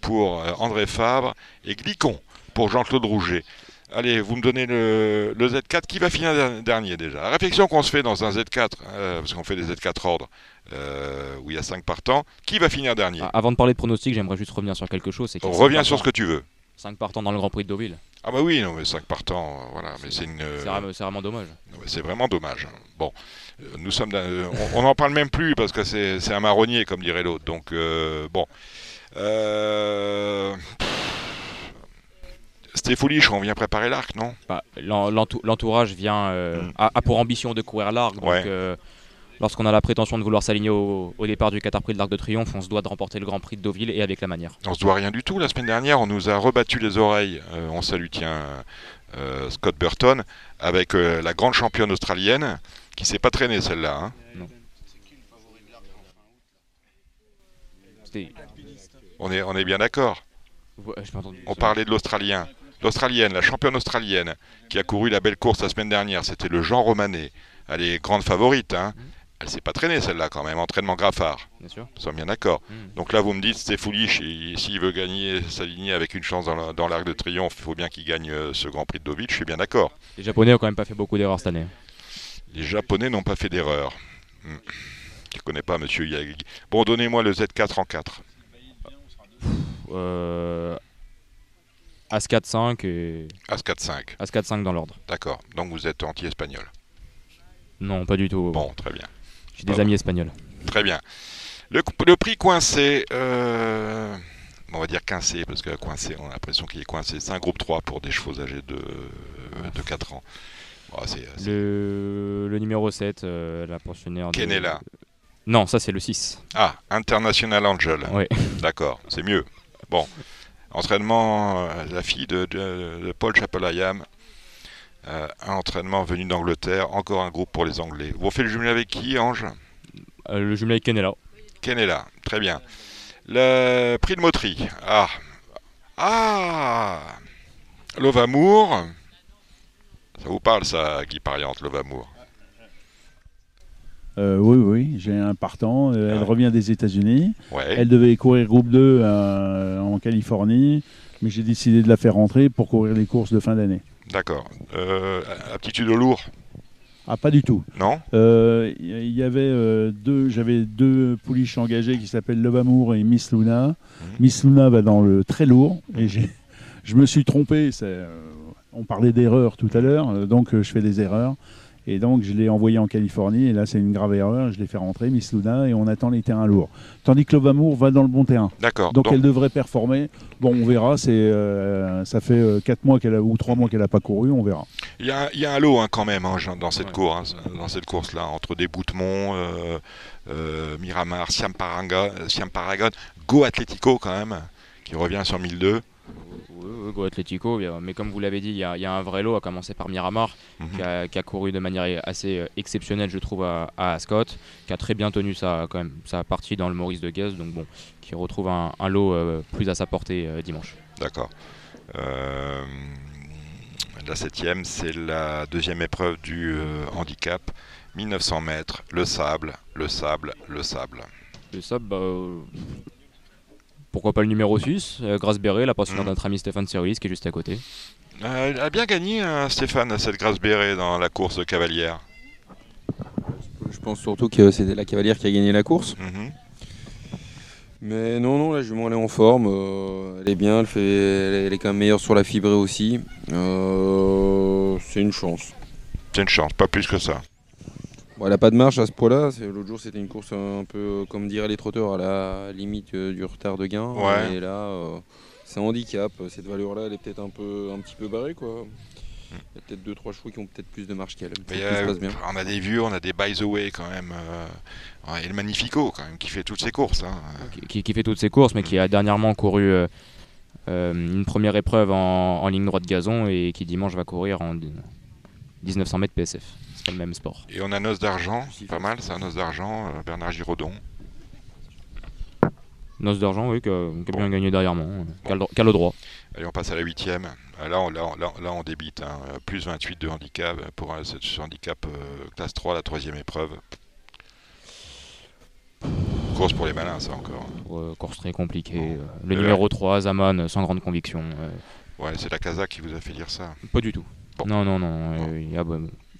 pour euh, André Fabre et Glicon pour Jean-Claude Rouget. Allez, vous me donnez le, le Z4 qui va finir der- dernier déjà? La réflexion qu'on se fait dans un Z4, euh, parce qu'on fait des Z4 ordres euh, où il y a 5 partants, qui va finir dernier? Ah, Avant de parler de pronostic, j'aimerais juste revenir sur quelque chose. Reviens cinq sur ce que tu veux. cinq partants dans le Grand Prix de Deauville. Ah bah oui, non mais 5 partants, euh, voilà, mais c'est une... euh, C'est vraiment- dommage. C'est vraiment dommage. Bon, nous sommes, dans- euh, on n'en parle même plus parce que c'est un marronnier comme dirait l'autre. Donc bon, euh... foolish. On vient préparer l'arc, non? Bah, l'en- l'entou- L'entourage vient euh, Mm. a, a pour ambition de courir l'arc. Donc, euh, lorsqu'on a la prétention de vouloir s'aligner au, au départ du Qatar Prix de l'Arc de Triomphe, on se doit de remporter le Grand Prix de Deauville et avec la manière. On se doit rien du tout. La semaine dernière, on nous a rebattu les oreilles. Euh, on salue tiens Scott Burton, avec la grande championne australienne, qui s'est pas traînée celle-là. hein. On, est, on est bien d'accord. Ouais. On parlait de l'Australien. L'Australienne, la championne australienne, qui a couru la belle course la semaine dernière, c'était le Jean Romanet. Elle est grande favorite. Hein. Elle s'est pas traînée celle-là quand même, entraînement Graffard. Bien sûr. Nous sommes bien d'accord. Mm. Donc là, vous me dites, c'est foolish. et S'il veut gagner, s'aligner avec une chance dans la- dans l'arc de triomphe, il faut bien qu'il gagne euh, ce Grand Prix de Deauville. Je suis bien d'accord. Les Japonais ont quand même pas fait beaucoup d'erreurs cette année. Les Japonais n'ont pas fait d'erreur. Hmm. Je ne connais pas, monsieur Yagi. Bon, donnez-moi le Z4 en 4. Euh, As 4-5 et As 4-5. As 4-5 dans l'ordre. D'accord. Donc vous êtes anti-espagnol. Non, pas du tout. Bon, très bien. J'ai des amis espagnols. Très bien. Le, le prix coincé, euh, on va dire coincé, parce que coincé, on a l'impression qu'il est coincé. C'est un groupe 3 pour des chevaux âgés de, de 4 ans. Bon, c'est- Le, le numéro 7, euh, la pensionnaire. de- Kenela. Non, ça c'est le 6. Ah, International Angel. Ouais. D'accord, c'est mieux. Bon. Entraînement, euh, la fille de, de- de Paul Chapelayam. Euh, un entraînement venu d'Angleterre. Encore un groupe pour les Anglais. Vous faites le jumelé avec qui, Ange? Euh, le jumelé avec Kenela. Kenela, très bien. Le prix de moterie. Ah. Ah Lovamour. Ça vous parle ça, Guy Pariante, Lovamour? Euh, oui, oui, j'ai un partant. euh, elle revient des États-Unis. Ouais. Elle devait courir groupe 2 euh, en Californie, mais j'ai décidé de la faire rentrer pour courir les courses de fin d'année. D'accord. Aptitude au lourd? Ah, pas du tout. Non? Il y avait deux, j'avais deux pouliches engagées qui s'appellent Love Amour et Miss Luna. Miss Luna va dans le très lourd et je me suis trompé. on parlait d'erreurs tout à l'heure, donc je fais des erreurs. Et donc je l'ai envoyé en Californie et là c'est une grave erreur. Je l'ai fait rentrer Miss Luna et on attend les terrains lourds. Tandis que Love Amour va dans le bon terrain. D'accord. Donc, Donc, elle devrait performer. Bon, on verra. C'est, euh, ça fait 4 mois qu'elle a, ou 3 mois qu'elle n'a pas couru. On verra. Il y, a il y a un lot hein, quand même hein, dans cette Ouais. course, hein, dans cette course-là, entre des Boutemont, euh, euh, Miramar, Siam, Paranga, euh, Siam Paragon, Go Atletico quand même, qui revient sur 1002. Oui, Go Atletico, mais comme vous l'avez dit, il y, a il y a un vrai lot, à commencer par Miramar, Mhm. qui, a, qui a couru de manière assez euh, exceptionnelle, je trouve, à, à Ascot, qui a très bien tenu sa, quand même, sa partie dans le Maurice de Guez, donc bon, qui retrouve un, un lot euh, plus à sa portée euh, dimanche. D'accord. Euh, la septième, c'est la deuxième épreuve du handicap, 1900 mètres, le sable, le sable, le sable. Et ça, bah, pourquoi pas le numéro 6, euh, Grace Béré, la pensionnaire Mhm. de notre ami Stéphane Cerulis, qui est juste à côté. Euh, elle a bien gagné, hein, Stéphane, cette grâce bérée dans la course de cavalière. Je pense surtout que c'était la cavalière qui a gagné la course. Mhm. Mais non, non, la jument elle est en forme, euh, elle est bien, elle, fait, elle, est, elle est quand même meilleure sur la fibrée aussi. Euh, c'est une chance. C'est une chance, pas plus que ça. Bon, elle n'a pas de marche à ce point-là. L'autre jour, c'était une course un peu, euh, comme diraient les trotteurs, à la limite euh, du retard de gain. Ouais. Et là, euh, c'est un handicap. Cette valeur-là, elle est peut-être un, peu, un petit peu barrée. Quoi. Il y a peut-être deux, trois chevaux qui ont peut-être plus de marche qu'elle. Euh, on a des vieux, on a des by the way quand même. euh, et le Magnifico quand même, qui fait toutes ses courses. hein. qui, qui fait toutes ses courses, mais qui a dernièrement couru euh, une première épreuve en, en ligne droite gazon et qui dimanche va courir en 1900 mètres PSF. Pas le même sport. Et on a Noce d'Argent, pas mal, c'est un Noce d'Argent, euh, Bernard Giraudon. Noce d'argent, oui, qui a, Bon. bien gagné derrière moi, euh, qui a le- droit. Allez, on passe à la huitième. Ah, Là, on, là, on- là, là, on débite. hein, Plus 28 de handicap pour un- ce handicap euh, classe 3, la troisième épreuve. Course pour les malins, ça encore. Euh, course très compliquée. Bon. euh, le numéro 3, Zaman, sans grande conviction. Ouais, c'est la Casa qui vous a fait dire ça. pas du tout. Bon. Non, non, non. Bon. Il y a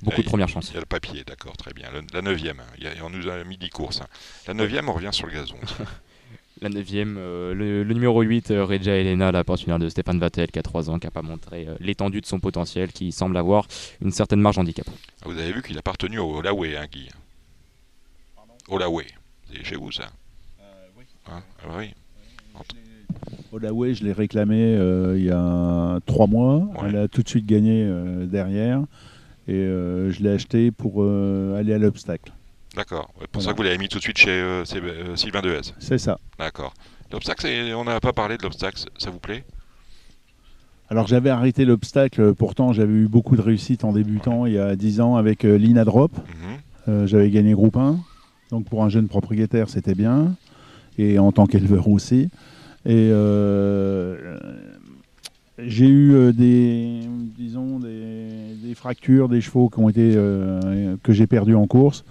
beaucoup Euh, de premières il- chances. Il y a le papier, d'accord, très bien. Le- la neuvième, hein, il y a- on nous a mis 10 courses. hein. La neuvième, on revient sur le gazon. La 9ème, le, le numéro 8, euh, Regia Elena, la pensionnaire de Stéphane Vattel, qui a 3 ans, qui n'a pas montré euh, l'étendue de son potentiel, qui semble avoir une certaine marge handicap. Ah, Vous avez vu qu'il a appartenu au Holaway, hein, Guy Holaway, c'est chez vous ça Hein? Ah oui. Holloway, je l'ai réclamé euh, il y a 3 mois. Ouais. Elle a tout de suite gagné euh, derrière. Et euh, je l'ai acheté pour euh, aller à l'obstacle. D'accord. Ouais, pour Voilà. ça que vous l'avez mis tout de suite chez euh, c'est, Sylvain Dehaze. C'est ça. D'accord. L'obstacle, c'est- on n'a pas parlé de l'obstacle, ça vous plaît? Alors j'avais arrêté l'obstacle, pourtant j'avais eu beaucoup de réussite en débutant il y a 10 ans avec euh, l'Ina Drop. Mhm. Euh, j'avais gagné groupe 1, donc pour un jeune propriétaire c'était bien, et en tant qu'éleveur aussi. Et euh, j'ai eu euh, des, disons, des, des fractures, des chevaux qui ont été, euh, que j'ai perdus en course,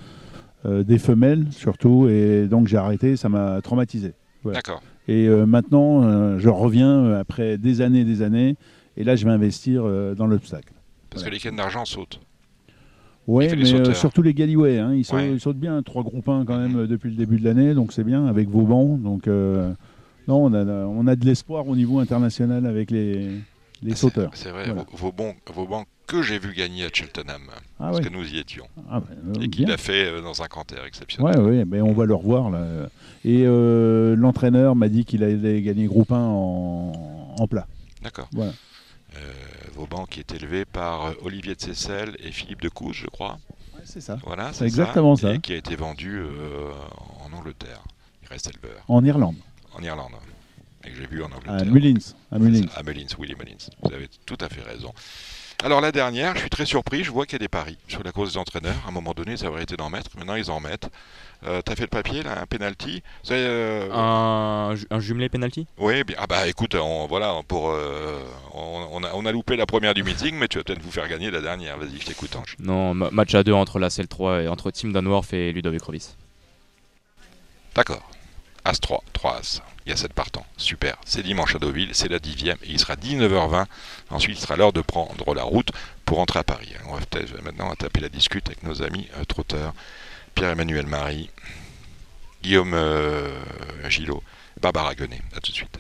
euh, des femelles surtout, et donc j'ai arrêté, ça m'a traumatisé. Voilà. D'accord. Et maintenant, je reviens après des années et des années, et là, je vais investir dans l'obstacle. Parce Voilà. que les cannes d'argent sautent. Oui, les mais euh, surtout les Galiway, hein, ils, sautent, Ouais. ils sautent bien, trois groupes 1 quand même euh, depuis le début de l'année, donc c'est bien avec Vauban. Donc euh, non, on a, on a de l'espoir au niveau international avec les, les C'est- sauteurs. C'est vrai, Voilà. vos, vos bons, vos bancs que j'ai vu gagner à Cheltenham, Ah parce que nous y étions, Ah, bah, euh, et qu'il a fait euh, dans un canter exceptionnel. Ouais, ouais, mais on va le revoir là. Et euh, l'entraîneur m'a dit qu'il allait gagner groupe 1 en, en plat. D'accord. Voilà. Euh, Vauban qui est élevé par Olivier de Cessel et Philippe de Couze, je crois. c'est ça. Voilà, C'est exactement ça. Et qui a été vendu euh, en Angleterre. Il reste éleveur. En Irlande, En Irlande. Et que j'ai vu en à Angleterre. Mullins. À Mullins. À Mullins, Willy Mullins. Vous avez tout à fait raison. Alors la dernière, je suis très surpris, je vois qu'il y a des paris sur la course des entraîneurs. À un moment donné, ça aurait été d'en mettre, maintenant ils en mettent. Euh, T'as fait le papier là, un penalty? Euh, Un, ju- un jumelé penalty? Oui, bien- ah bah écoute, on, voilà, pour, euh, on, on a, on a loupé la première du meeting, mais tu vas peut-être vous faire gagner la dernière. Vas-y, je t'écoute Ange. Non, ma- match à deux entre la CL3 et entre Tim Danworth et Ludovic Rovis. D'accord. As 3, 3 As. Il y a 7 partants. Super. C'est dimanche à Deauville, c'est la dixième et il sera 19h20. Ensuite, il sera l'heure de prendre la route pour rentrer à Paris. On va peut-être maintenant taper la discute avec nos amis euh, trotteurs. Pierre-Emmanuel Marie, Guillaume euh, Gillot, Barbara Guenet. A tout de suite.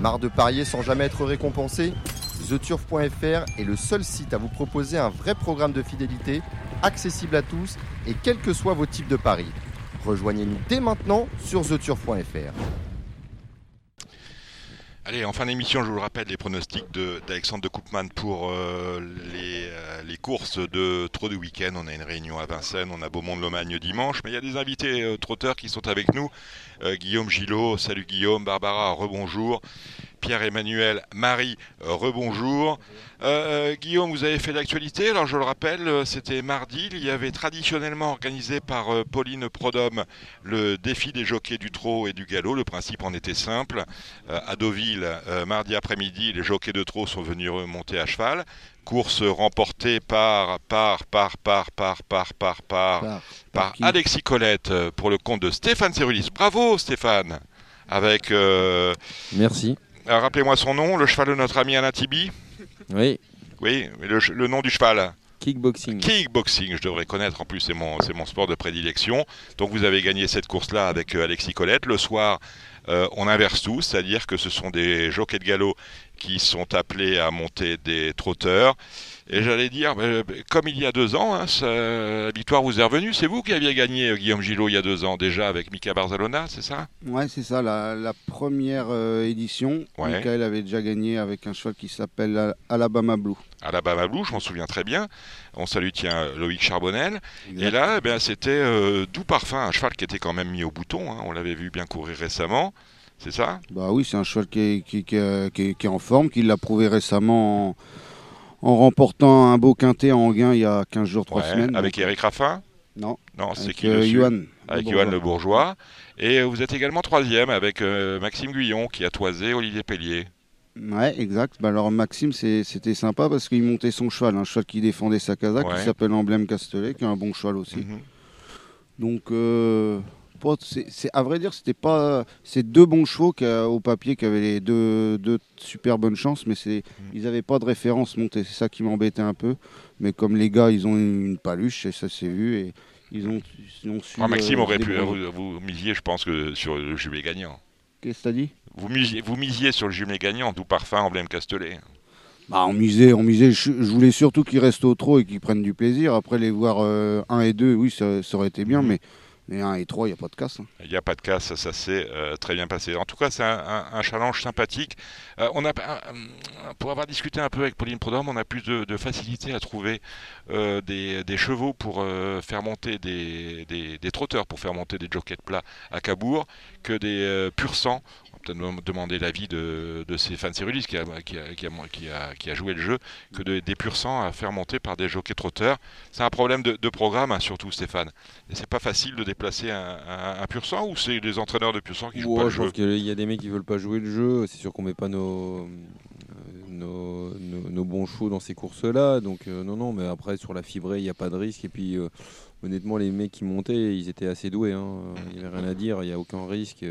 Marre de parier sans jamais être récompensé? TheTurf.fr est le seul site à vous proposer un vrai programme de fidélité, accessible à tous et quels que soient vos types de paris. Rejoignez-nous dès maintenant sur TheTurf.fr. Allez, en fin d'émission, je vous le rappelle, les pronostics de- d'Alexandre de, Koopman pour euh, les, euh, les courses de trop de week-end. On a une réunion à Vincennes, on a Beaumont-de-Lomagne dimanche, mais il y a des invités euh, trotteurs qui sont avec nous. Guillaume Gillot, salut Guillaume, Barbara, rebonjour. Pierre-Emmanuel, Marie, euh, rebonjour. Euh, euh, Guillaume, vous avez fait l'actualité. Alors je le rappelle, c'était mardi. Il y avait traditionnellement organisé par euh, Pauline Prodhomme le défi des jockeys du trot et du galop. Le principe en était simple. Euh, à Deauville, mardi après-midi, les jockeys de trot sont venus remonter à cheval. Course remportée par, par, par, par, par, par, par, par, par Alexis Colette pour le compte de Stéphane Cerulis. Bravo Stéphane Avec, Merci. Rappelez-moi son nom, le cheval de notre ami Alain Tibi Oui, Oui, mais le, le nom du cheval kickboxing. Kickboxing, je devrais connaître, en plus c'est mon, c'est mon sport de prédilection. Donc vous avez gagné cette course-là avec euh, Alexis Colette. Le soir, euh, on inverse tout, c'est-à-dire que ce sont des jockeys de galop qui sont appelés à monter des trotteurs. Et j'allais dire, euh, comme il y a deux ans, hein, la victoire vous est revenue. C'est vous qui aviez gagné, euh, Guillaume Gillot, il y a deux ans déjà avec Mika Barzalona, c'est ça? Ouais, c'est ça, la, la première euh, édition. Ouais. Michael avait déjà gagné avec un cheval qui s'appelle Al- Alabama Blue. Alabama Blue, je m'en souviens très bien. On salue, tiens, Loïc Charbonnel. Et là, eh bien, c'était euh, Doux Parfum, un cheval qui était quand même mis au bouton. hein. On l'avait vu bien courir récemment. C'est ça? Bah oui, c'est un cheval qui est, qui, qui est- qui est- qui est en forme, qui l'a prouvé récemment en, en remportant un beau quintet en gain il y a 15 jours, 3 Ouais, semaines. Avec Donc, Eric Raffin Non, Non, c'est qui euh, Johan. Avec Bourgeois. Le Bourgeois. Et euh, vous êtes également troisième avec euh, Maxime Guyon qui a toisé Olivier Pellier. Ouais, exact. Bah alors Maxime, c'était sympa parce qu'il montait son cheval, un cheval qui défendait sa casaque, Ouais. qui s'appelle Emblème Castellet, qui est un bon cheval aussi. Mhm. Donc, euh, pas- c'est c'est- à vrai dire, c'était pas. C'est deux bons chevaux qui, euh, au papier qui avaient les deux, deux super bonnes chances, mais c'est, Mhm. ils n'avaient pas de référence montée. C'est ça qui m'embêtait un peu. Mais comme les gars, ils ont une paluche, et ça s'est vu, et ils ont, ils ont su. Ah, Maxime euh, aurait pu. débrouiller. Vous, vous misiez, je pense, que sur le jumelé gagnant. Qu'est-ce que t'as dit? Vous misiez, vous misiez sur le jumelé gagnant, Doux Parfum, emblème Castellet. Bah, on misait, on misait. Je, je voulais surtout qu'ils restent au trot et qu'ils prennent du plaisir. Après, les voir 1 et 2, oui, ça, ça aurait été bien, Mhm. Mais 1 et 3, il n'y a pas de casse. hein. Il n'y a pas de casse, ça, s'est euh, très bien passé. En tout cas, c'est un, un- un challenge sympathique. Euh, on a, un- un- pour avoir discuté un peu avec Pauline Prodhomme, on a plus de, facilité à trouver euh, des, chevaux pour euh, faire monter des, des, des trotteurs, pour faire monter des jockeys de plat à Cabourg, que des euh, pur sang. Peut-être dem- demander l'avis de, de Stéphane Cyrulis qui a, qui, a, qui, a, qui, a, qui a joué le jeu, que de- des pur sang à faire monter par des jockeys trotteurs. C'est un problème de, de programme, hein, surtout Stéphane. Et c'est pas facile de déplacer un, un, un pur sang ou c'est les entraîneurs de pur sang qui jouent Ouais, pas le je jeu pense qu'il y a des mecs qui veulent pas jouer le jeu. C'est sûr qu'on met pas nos, euh, nos, nos- nos bons chevaux dans ces courses-là. Donc euh, non, non, mais après sur la fibrée, il n'y a pas de risque. Et puis euh, honnêtement, les mecs qui montaient, ils étaient assez doués. hein. Il n'y avait rien à dire, il n'y a aucun risque.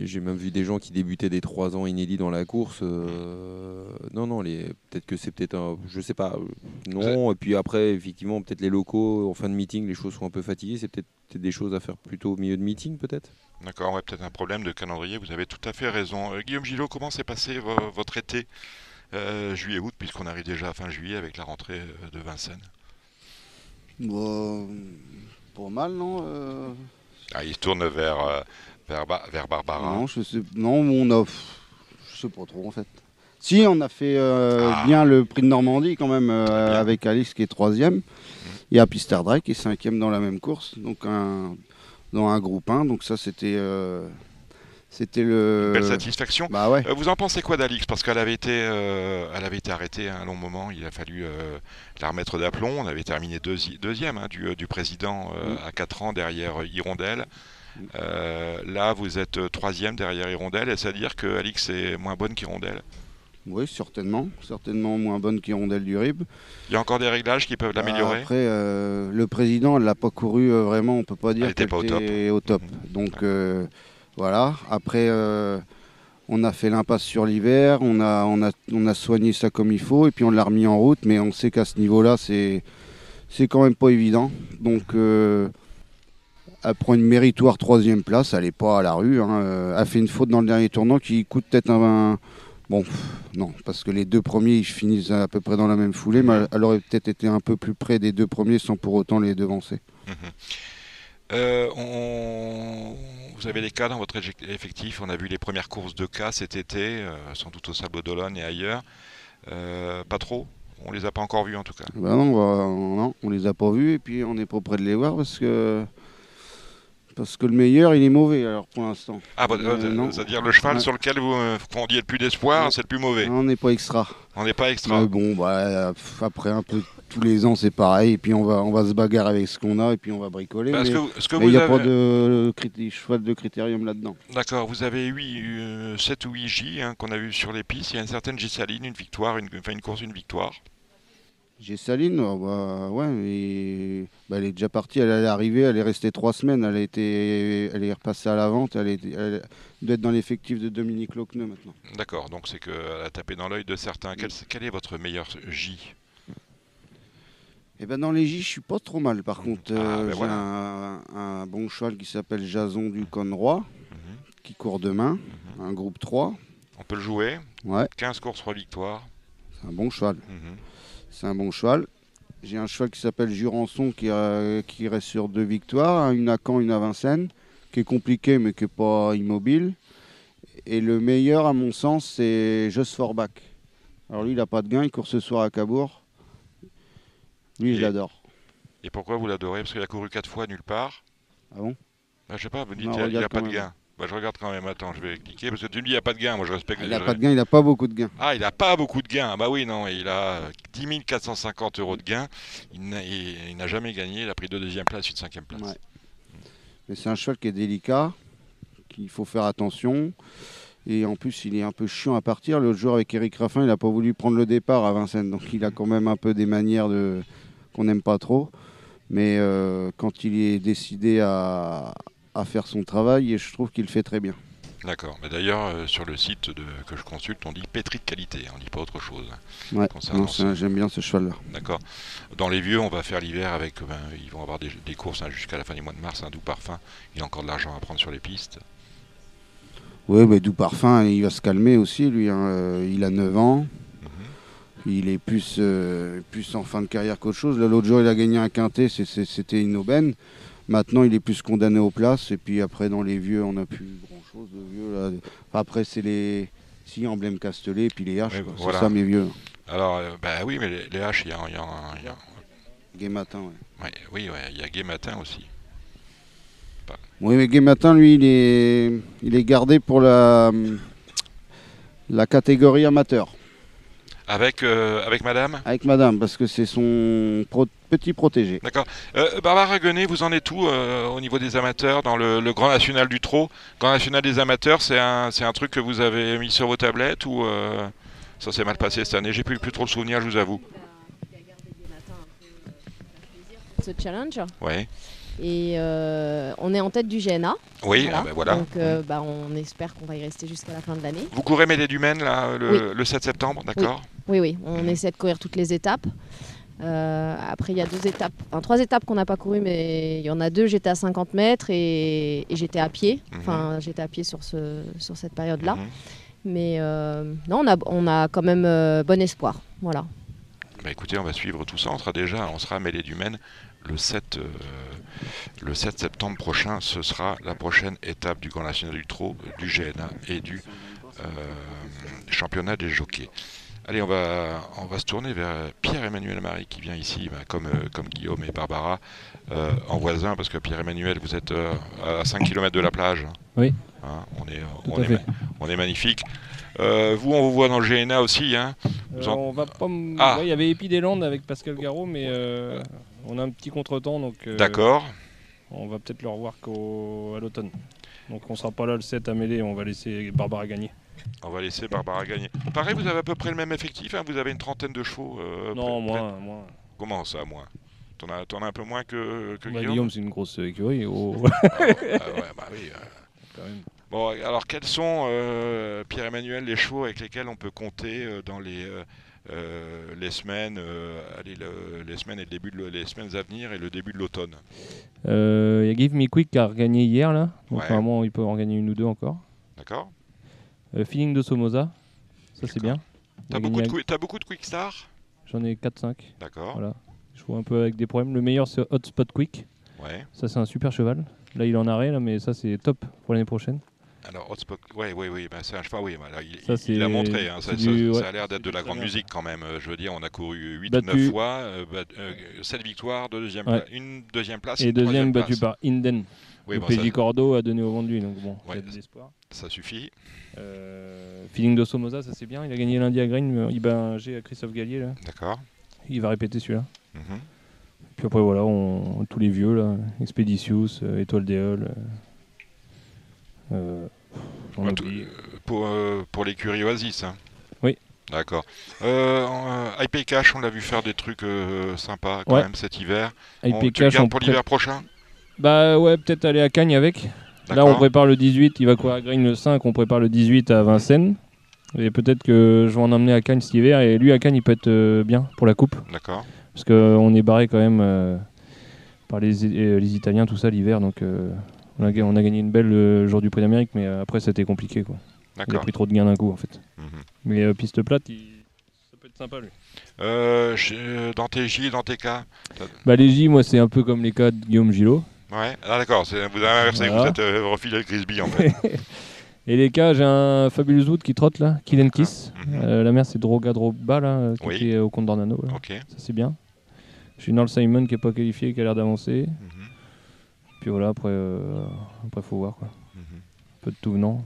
Et j'ai même vu des gens qui débutaient des 3 ans inédits dans la course. euh, non, non, les... peut-être que c'est peut-être un. Je sais pas. euh, Non, et puis après, effectivement, peut-être les locaux, en fin de meeting, les choses sont un peu fatiguées. C'est peut-être peut-être des choses à faire plutôt au milieu de meeting, peut-être? D'accord, ouais, peut-être un problème de calendrier, vous avez tout à fait raison. Euh, Guillaume Gillot, comment s'est passé vo- votre été euh, juillet-août, puisqu'on arrive déjà à fin juillet avec la rentrée de Vincennes? Bon, pas mal, non euh, ah, Il se tourne vers, euh, vers, Ba- vers Barbara. Non, je sais, non, on a, je sais pas trop en fait. Si, on a fait euh, Ah. bien le prix de Normandie quand même euh, avec Alice qui est troisième. Il y a Pister Drake qui est cinquième dans la même course, donc un, dans un groupe 1. Donc ça c'était, euh, c'était le. Belle satisfaction. Bah ouais. Vous en pensez quoi d'Alix? Parce qu'elle avait été, elle avait été arrêtée un long moment. Il a fallu la remettre d'aplomb. On avait terminé deuxi- deuxième hein, du, du président Mm. à 4 ans derrière Hirondelle. Euh, là, vous êtes euh, troisième derrière Hirondelle. Est-ce à dire que Alix est moins bonne qu'Hirondelle? Oui, certainement, certainement moins bonne qu'Hirondelle du Rib. Il y a encore des réglages qui peuvent l'améliorer? Après, euh, le président, elle l'a pas couru euh, vraiment. On peut pas dire Elle était qu'elle pas au top. était au top. Donc voilà. Après, on a fait l'impasse sur l'hiver. On a, on a, on a soigné ça comme il faut et puis on l'a remis en route. Mais on sait qu'à ce niveau-là, c'est, c'est quand même pas évident. Donc elle prend une méritoire troisième place. Elle est pas à la rue. hein. Euh, Elle fait une faute dans le dernier tournant qui coûte peut-être un, un- Bon, non, parce que les deux premiers, ils finissent à peu près dans la même foulée, mais elle aurait peut-être été un peu plus près des deux premiers sans pour autant les devancer. Euh, on- Vous avez des cas dans votre effectif. On a vu les premières courses de cas cet été, euh, sans doute au Sable d'Olonne et ailleurs. Euh, pas trop? On les a pas encore vus en tout cas? Ben non, on, va- non, on les a pas vus et puis on n'est pas près de les voir parce que parce que le meilleur, il est mauvais alors pour l'instant. Ah, bah, Euh, euh, c'est-à-dire le cheval Ouais. sur lequel vous euh, dit le plus d'espoir, c'est le plus mauvais. On n'est pas extra. On n'est pas extra. Mais bon, bah, après un peu tous les ans, c'est pareil. Et puis on va, on va se bagarrer avec ce qu'on a et puis on va bricoler. Parce mais que, vous- ce que mais il n'y a avez... pas de cheval de critérium là-dedans. D'accord, vous avez 8, 7 ou 8 J hein, qu'on a vu sur les pistes. Il y a une certaine Gissaline, une victoire, une, enfin une course, une victoire. J'ai Saline, oh, bah, ouais, bah, elle est déjà partie, elle est arrivée, elle est restée trois semaines, elle, a été, elle est repassée à la vente, elle, est, elle doit être dans l'effectif de Dominique Locneux maintenant. D'accord, donc c'est qu'elle a tapé dans l'œil de certains. Quel, quel est votre meilleur J? Et ben dans les J, je suis pas trop mal par contre. Ah, Euh, ben J'ai voilà. un, un bon cheval qui s'appelle Jason du Conroy, Mhm, qui court demain, mhm. un groupe 3. On peut le jouer? Ouais, 15 courses, 3 victoires. c'est un bon cheval. Mhm. C'est un bon cheval. J'ai un cheval qui s'appelle Jurançon qui, euh, qui reste sur deux victoires, hein, une à Caen, une à Vincennes, qui est compliqué mais qui n'est pas immobile. Et le meilleur, à mon sens, c'est Just Forbach. Alors lui, il n'a pas de gain, il court ce soir à Cabourg. Lui, Et- je l'adore. Et pourquoi vous l'adorez? Parce qu'il a couru 4 fois nulle part. Ah bon? Bah, je sais pas, vous dites Non, il regarde n'a pas de gain. Bah, je regarde quand même, attends, je vais cliquer, parce que tu me dis il n'y a pas de gain, moi je respecte Il les n'a pas de gain, il n'a pas beaucoup de gains. Ah, il n'a pas beaucoup de gains. Bah oui, non, il a euh, 10 450 euros de gains. Il n'a- il il n'a jamais gagné. Il a pris deux deuxième place, une cinquième place. Ouais. Mais c'est un cheval qui est délicat, qu'il faut faire attention. Et en plus, il est un peu chiant à partir. L'autre jour, avec Eric Raffin, il n'a pas voulu prendre le départ à Vincennes. Donc, il a quand même un peu des manières de... qu'on n'aime pas trop. Mais euh, quand il est décidé à... à faire son travail, je trouve qu'il le fait très bien. D'accord. Mais d'ailleurs, euh, sur le site de, que je consulte, on dit pétri de qualité. On dit pas autre chose. Ouais. Non, un- J'aime bien ce cheval-là. D'accord. Dans les vieux, on va faire l'hiver avec. ben, ils vont avoir des, des courses hein, jusqu'à la fin du mois de mars. Un doux parfum. Il a encore de l'argent à prendre sur les pistes. Oui, mais Doux Parfum, il va se calmer aussi, lui. hein. Euh, Il a 9 ans. Mhm. Il est plus, euh, plus en fin de carrière qu'autre chose. L'autre jour, il a gagné un quintet, c'est- c'est- c'était une aubaine. Maintenant, il est plus condamné aux places. Et puis après, dans les vieux, on n'a plus grand-chose de vieux. Là. Enfin, après, c'est les si, emblème Castellet et puis les. Ouais, voilà. C'est ça, mes vieux. Alors, euh, bah oui, mais les, les haches, il y a, y a- il y a- Gay Matin, ouais. ouais, oui, ouais, il y a Gay Matin aussi. Oui, mais Gay Matin, lui, il est, il est gardé pour la, la catégorie amateur. Avec, euh, avec madame Avec madame, parce que c'est son pro- petit protégé. D'accord. Euh, Barbara Guenet, vous en êtes où euh, au niveau des amateurs dans le, le Grand National du Trot? Grand National des amateurs, c'est un, c'est un truc que vous avez mis sur vos tablettes ou euh, ça s'est mal passé cette année? J'ai plus, plus trop le souvenir, je vous avoue. ce challenge Ouais. Et euh, on est en tête du GNA. Oui, ah ben voilà. Donc euh, bah, on espère qu'on va y rester jusqu'à la fin de l'année. Vous courez Mêlée du Maine là, le, le 7 septembre, d'accord Oui, oui, on Mhm. essaie de courir toutes les étapes. Euh, après, il y a deux étapes, enfin, trois étapes qu'on n'a pas courues, mais il y en a deux, j'étais à 50 mètres et, et j'étais à pied. Mhm. Enfin, j'étais à pied sur, ce, sur cette période-là. Mhm. Mais non, on a, on a quand même bon espoir. Voilà. Bah écoutez, on va suivre tout ça. On sera déjà, on sera à Mêlée du Maine le 7, euh, le 7 septembre prochain. Ce sera la prochaine étape du Grand National du Trot, du GNA et du euh, championnat des jockeys. Allez, on va, on va se tourner vers Pierre-Emmanuel Marie qui vient ici, bah, comme, euh, comme Guillaume et Barbara, euh, en voisin, parce que Pierre-Emmanuel, vous êtes euh, à 5 km de la plage. Oui. Hein, on, est, on, est, on est magnifique. Euh, vous, on vous voit dans le GNA aussi. Hein Vous Euh, en- on va pas m- Ah. ouais, il y avait Landes avec Pascal Garot, mais euh, on a un petit contretemps, donc euh, D'accord. on va peut-être le revoir qu'au à l'automne. Donc on sera pas là le 7 à mêler, on va laisser Barbara gagner. On va laisser Barbara gagner. Pareil, vous avez à peu près le même effectif, hein, vous avez une trentaine de chevaux. euh, non, moins, moins. Comment ça, moins? T'en as, as un peu moins que, que Bah, Guillaume, Guillaume, c'est une grosse écurie. oh, Ah, ouais, bah oui, quand même. Bon, alors quels sont, euh, Pierre-Emmanuel, les chevaux avec lesquels on peut compter dans les, euh, euh, les semaines, euh, allez, le- les semaines et le début de, le- les semaines à venir et le début de l'automne Euh, Il y a Give Me Quick qui a regagné hier, là. Donc Ouais. normalement, il peut en gagner une ou deux encore. D'accord Euh, Feeling de Somoza, ça c'est bien. T'as beaucoup, avec- beaucoup de Quick Star J'en ai 4-5. D'accord. Voilà. Je joue un peu avec des problèmes. Le meilleur, c'est Hotspot Quick. Ouais. Ça, c'est un super cheval. Là, il est en arrêt, là, mais ça, c'est top pour l'année prochaine. Alors, Hotspot, ouais, oui, oui, bah, c'est un cheval, oui, il, Ça, il- il a montré, hein, ça, c'est ça- du- ça ouais. a l'air d'être de la grande musique quand même. euh, Je veux dire, on a couru 8 Battu. ou 9 fois, euh, bat- euh, 7 victoires, deux deuxième Ouais. pla- une deuxième place, Et une deuxième troisième battu place. par Inden. Oui, le bon, PJ ça, Cordo a donné au vent de lui, donc bon, Ouais. il y a de l'espoir. ça suffit. Euh, feeling de Somoza, ça c'est bien. Il a gagné lundi à Green, il bat un G à Christophe Gallier. Là. D'accord. Il va répéter celui-là. Mhm. Puis après, voilà, on, tous les vieux, là. Expeditius, euh, Étoile des Halles. Euh, Ouais, oublie. Pour, euh, pour l'écurie Oasis. hein. Oui. D'accord. Euh, euh, IP Cash, on l'a vu faire des trucs euh, sympas quand Ouais. même cet hiver. IP On- tu Cash, on pour l'hiver prochain? Bah ouais, peut-être aller à Cagnes avec. Là, on prépare le 18, il va courir à Grain le 5, on prépare le 18 à Vincennes. Et peut-être que je vais en emmener à Cagnes cet hiver. Et lui, à Cagnes, il peut être euh, bien pour la coupe. D'accord. Parce qu'on est barré quand même par les, les Italiens, tout ça, l'hiver. Donc on, a, ga- on a gagné une belle le jour du Prix d'Amérique, mais euh, après, c'était compliqué. Quoi. Il a pris trop de gains d'un coup, en fait. Mhm. Mais euh, piste plate, il- ça peut être sympa, lui. Euh, euh, dans tes J, dans tes K Bah, les J, moi, c'est un peu comme les cas de Guillaume Gillot. Ouais. Ah d'accord, vous avez inversé, Voilà. vous êtes euh, refilé le Grisby en fait. Et les cas, j'ai un Fabulous Wood qui trotte là, Kill and Kiss. Mhm. Euh, la mère, c'est Droga Droba, là, euh, qui Oui. était au compte d'Ornano. Ça, c'est bien. J'ai Noel Simon qui est pas qualifié, qui a l'air d'avancer. Mhm. Puis voilà, après, euh, après faut voir quoi. Mhm. Un peu de tout venant.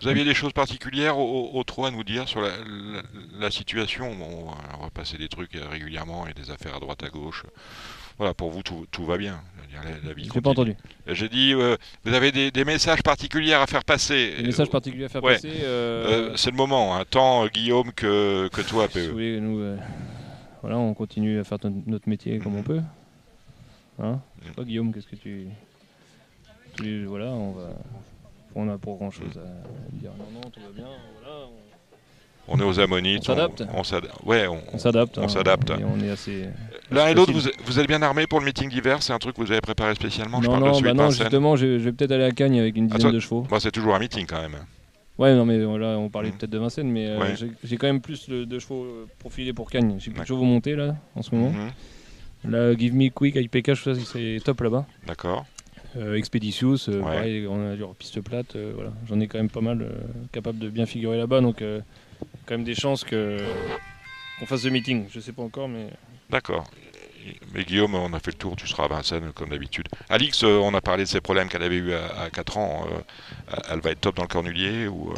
Vous aviez des choses particulières au, au, à nous dire sur la, la- la situation? Bon, on va passer des trucs euh, régulièrement et des affaires à droite à gauche. Voilà, pour vous, tout, tout va bien. La, vie pas entendu. Euh, J'ai dit, euh, vous avez des, des messages particuliers à faire passer. Des messages particuliers à faire ouais. passer. euh, Euh, c'est le moment, hein, tant euh, Guillaume que, que toi, PE. oui, nous, euh, voilà, on continue à faire notre métier comme on peut. Hein Mhm. Toi, Guillaume, qu'est-ce que tu. tous les- voilà, on va. On a pas grand chose à dire. Non, non, tout va bien. Voilà, on- On est aux ammonites. On s'adapte. On, s'ad- ouais, on- on s'adapte. On hein, s'adapte. et on est assez. L'un et l'autre, vous, vous êtes bien armés pour le meeting d'hiver C'est un truc que vous avez préparé spécialement Je non, parle de non, celui bah de non, Vincennes. justement, je, je vais peut-être aller à Cagnes avec une dizaine de chevaux. Moi, c'est toujours un meeting quand même. Ouais, non, mais là, on parlait Mhm. peut-être de Vincennes, mais euh, Ouais. j'ai- j'ai quand même plus de, de chevaux euh, profilés pour Cagnes. J'ai plus de chevaux montés là, en ce moment. Mhm. La Give Me Quick IPK, je sais que c'est top là-bas. D'accord. Euh, Expeditious, euh, Ouais. pareil, on a du piste plate, euh, voilà. J'en ai quand même pas mal capable de bien figurer là-bas, donc quand même des chances que qu'on fasse le meeting. Je sais pas encore, mais D'accord. Mais Guillaume, on a fait le tour, tu seras à Vincennes comme d'habitude. Alix, on a parlé de ses problèmes qu'elle avait eu à, à 4 ans. elle va être top dans le cornulier ou euh,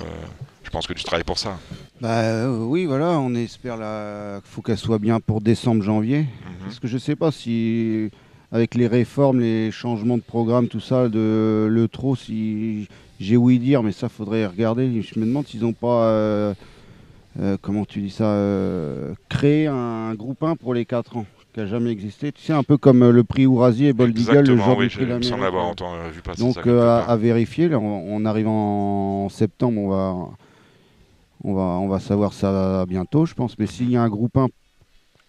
je pense que tu travailles pour ça. Bah euh, oui, voilà, on espère la... qu'il faut qu'elle soit bien pour décembre, janvier. Parce que je sais pas si, avec les réformes, les changements de programme, tout ça, de le trop, si j'ai ouï dire, mais ça faudrait regarder. Je me demande s'ils n'ont pas, euh, euh, comment tu dis ça, créé un groupe 1 pour les 4 ans, qui n'a jamais existé. Tu sais, un peu comme le prix Ourasier et Bold Eagle, le genre oui, du prix je- semble avoir entendu- vu passer Donc ça à, vérifier, là, on, on arrive en septembre, on va, on va, on va savoir ça bientôt, je pense. Mais s'il y a un groupe 1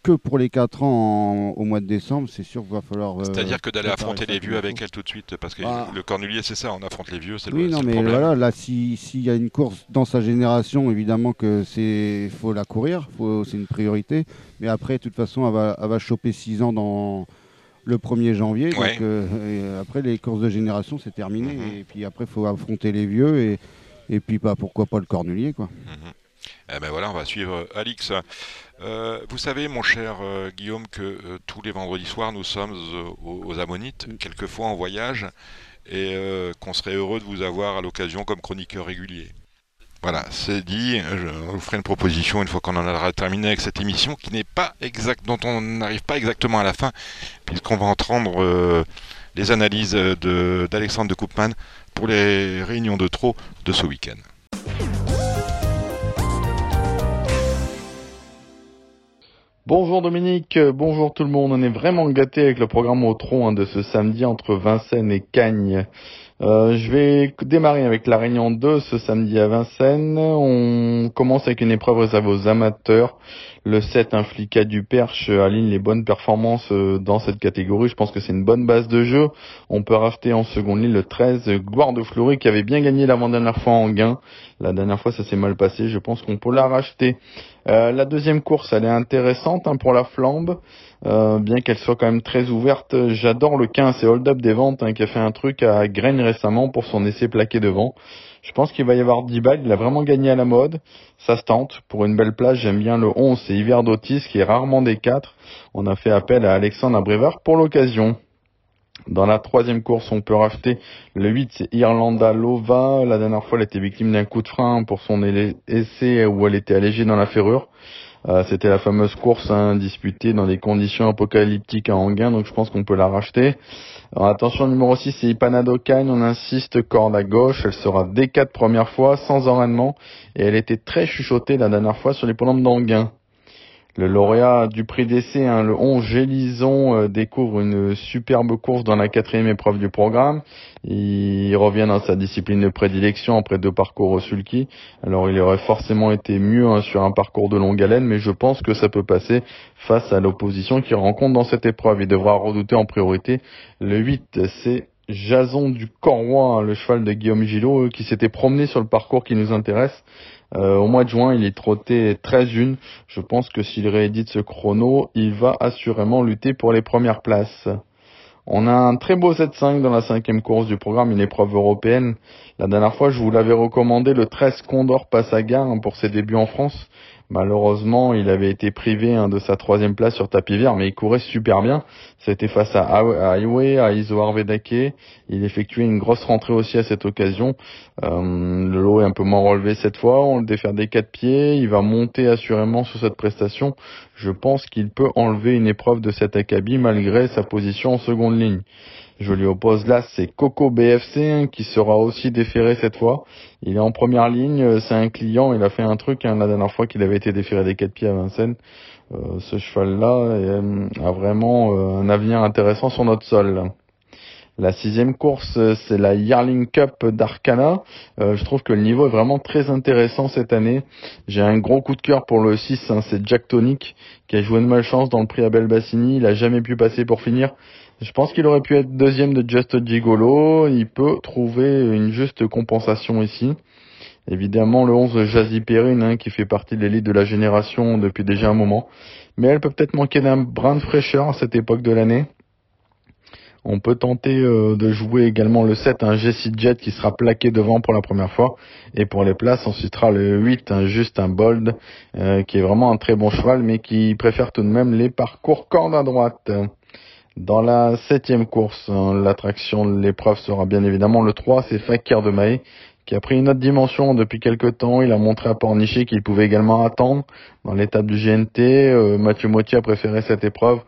que pour les 4 ans en- au mois de décembre, c'est sûr qu'il va falloir. euh, C'est-à-dire que d'aller affronter les vieux avec elle tout de suite, parce que Ah. le cornulier c'est ça, on affronte les vieux, c'est le, Oui, c'est non, le mais problème. voilà, là, si- s'il y a une course dans sa génération, évidemment que c'est faut la courir, faut, c'est une priorité. Mais après, de toute façon, elle va, elle va choper 6 ans dans le 1er janvier. Donc euh, après, les courses de génération, c'est terminé. Mhm. Et puis après, il faut affronter les vieux et, et puis bah, pourquoi pas le cornulier, quoi. Eh ben voilà, on va suivre euh, Alix. Euh, vous savez, mon cher euh, Guillaume, que euh, tous les vendredis soirs, nous sommes aux, aux Ammonites, quelquefois en voyage, et qu'on serait heureux de vous avoir à l'occasion comme chroniqueur régulier. Voilà, c'est dit. Je vous ferai une proposition une fois qu'on en aura terminé avec cette émission, qui n'est pas exact, dont on n'arrive pas exactement à la fin, puisqu'on va entendre les analyses euh, de- d'Alexandre de Koopman pour les réunions de trop de ce week-end. Bonjour Dominique, euh, bonjour tout le monde. On est vraiment gâté avec le programme au tronc hein, de ce samedi entre Vincennes et Cagnes. Euh, je vais démarrer avec la réunion 2 ce samedi à Vincennes. On commence avec une épreuve réservée aux amateurs. Le 7 Inflica du Perche aligne les bonnes performances euh, dans cette catégorie. Je pense que c'est une bonne base de jeu. On peut racheter en seconde ligne le 13 Gloire de qui avait bien gagné l'avant-dernière fois en gain. La dernière fois ça s'est mal passé. Je pense qu'on peut la racheter. Euh, la deuxième course, elle est intéressante hein, pour la flambe, euh, bien qu'elle soit quand même très ouverte. J'adore le 15, c'est Hold Up des ventes, hein, qui a fait un truc à Graine récemment pour son essai plaqué devant. Je pense qu'il va y avoir 10 balles, il a vraiment gagné à la mode. Ça se tente. Pour une belle place, j'aime bien le 11, c'est Hiver d'Otis, qui est rarement des 4. On a fait appel à Alexandre Abrevard pour l'occasion. Dans la troisième course, on peut racheter le 8, c'est Irlanda Lova. La dernière fois, elle était victime d'un coup de frein pour son essai où elle était allégée dans la ferrure. Euh, C'était la fameuse course hein, disputée dans des conditions apocalyptiques à Anguin, donc je pense qu'on peut la racheter. Alors, attention, numéro 6, c'est Ipanado Cagne. On insiste, corde à gauche. Elle sera des quatre premières fois, sans enraînement. Et elle était très chuchotée la dernière fois sur les polombes d'Anguin. Le lauréat du prix d'essai, hein, le 11 Gélison, euh, découvre une superbe course dans la quatrième épreuve du programme. Il revient dans sa discipline de prédilection après deux parcours au sulky. Alors il aurait forcément été mieux hein, sur un parcours de longue haleine, mais je pense que ça peut passer face à l'opposition qu'il rencontre dans cette épreuve. Il devra redouter en priorité le 8, c'est Jason du Corroy, hein, le cheval de Guillaume Gillot, euh, qui s'était promené sur le parcours qui nous intéresse. Euh, au mois de juin, il est trotté 13-1. Je pense que s'il réédite ce chrono, il va assurément lutter pour les premières places. On a un très beau 7-5 dans la cinquième course du programme, une épreuve européenne. La dernière fois, je vous l'avais recommandé, le 13 Condor gare hein, pour ses débuts en France. Malheureusement, il avait été privé hein, de sa troisième place sur tapis vert, mais il courait super bien. C'était face à Highway, à Iso Arvedake. Il effectuait une grosse rentrée aussi à cette occasion. Euh, le lot est un peu moins relevé cette fois. On le défère des quatre pieds. Il va monter assurément sur cette prestation. Je pense qu'il peut enlever une épreuve de cet acabit malgré sa position en seconde ligne. Je lui oppose là, c'est Coco BFC hein, qui sera aussi déféré cette fois. Il est en première ligne, euh, c'est un client, il a fait un truc hein, la dernière fois qu'il avait été déféré des quatre pieds à Vincennes. Euh, ce cheval-là euh, a vraiment euh, un avenir intéressant sur notre sol. La sixième course, c'est la Yarling Cup d'Arcana. Je trouve que le niveau est vraiment très intéressant cette année. J'ai un gros coup de cœur pour le 6, hein, c'est Jack Tonic, qui a joué de malchance dans le prix Abel Bassini. Il a jamais pu passer pour finir. Je pense qu'il aurait pu être deuxième de Just Gigolo. Il peut trouver une juste compensation ici. Évidemment, le 11 Jazzy Perrine, hein, qui fait partie de l'élite de la génération depuis déjà un moment. mais elle peut peut-être manquer d'un brin de fraîcheur à cette époque de l'année. On peut tenter euh, de jouer également le 7, un Jessie Jet qui sera plaqué devant pour la première fois. Et pour les places, on citera le 8, un juste un Bold, euh, qui est vraiment un très bon cheval, mais qui préfère tout de même les parcours corde à droite. Dans la septième course, hein, l'attraction de l'épreuve sera bien évidemment le 3, c'est Fakir de Maé, qui a pris une autre dimension depuis quelques temps. Il a montré à Pornichet qu'il pouvait également attendre dans l'étape du GNT. Euh, Mathieu Motti a préféré cette épreuve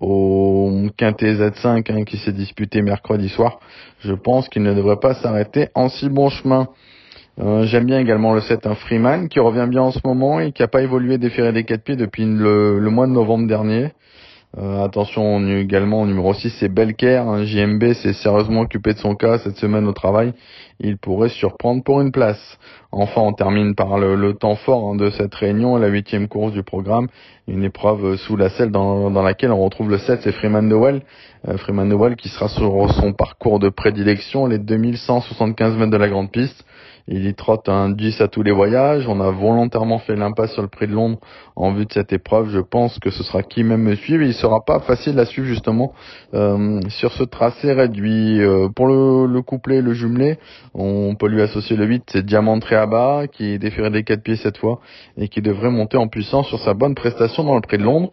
au Quintet Z5 hein, qui s'est disputé mercredi soir. Je pense qu'il ne devrait pas s'arrêter en si bon chemin. Euh, J'aime bien également le 7 un Freeman qui revient bien en ce moment et qui n'a pas évolué déféré des quatre pieds depuis le mois de novembre dernier. Euh, attention également au numéro 6, c'est Belker. Un JMB s'est sérieusement occupé de son cas cette semaine au travail. Il pourrait surprendre pour une place. Enfin, on termine par le, temps fort hein, de cette réunion, la huitième course du programme. Une épreuve sous la selle dans, laquelle on retrouve le 7, c'est Freeman Noel. Euh, Freeman Noel qui sera sur son parcours de prédilection, les 2175 mètres de la grande piste. Il y trotte un 10 à tous les voyages. On a volontairement fait l'impasse sur le prix de Londres en vue de cette épreuve. Je pense que ce sera qui même me suivre. Il sera pas facile à suivre justement euh, sur ce tracé réduit. Euh, pour le, le couplet, le jumelé, on peut lui associer le 8, c'est Diamant Tréaba, qui déféré des 4 pieds cette fois et qui devrait monter en puissance sur sa bonne prestation dans le prix de Londres.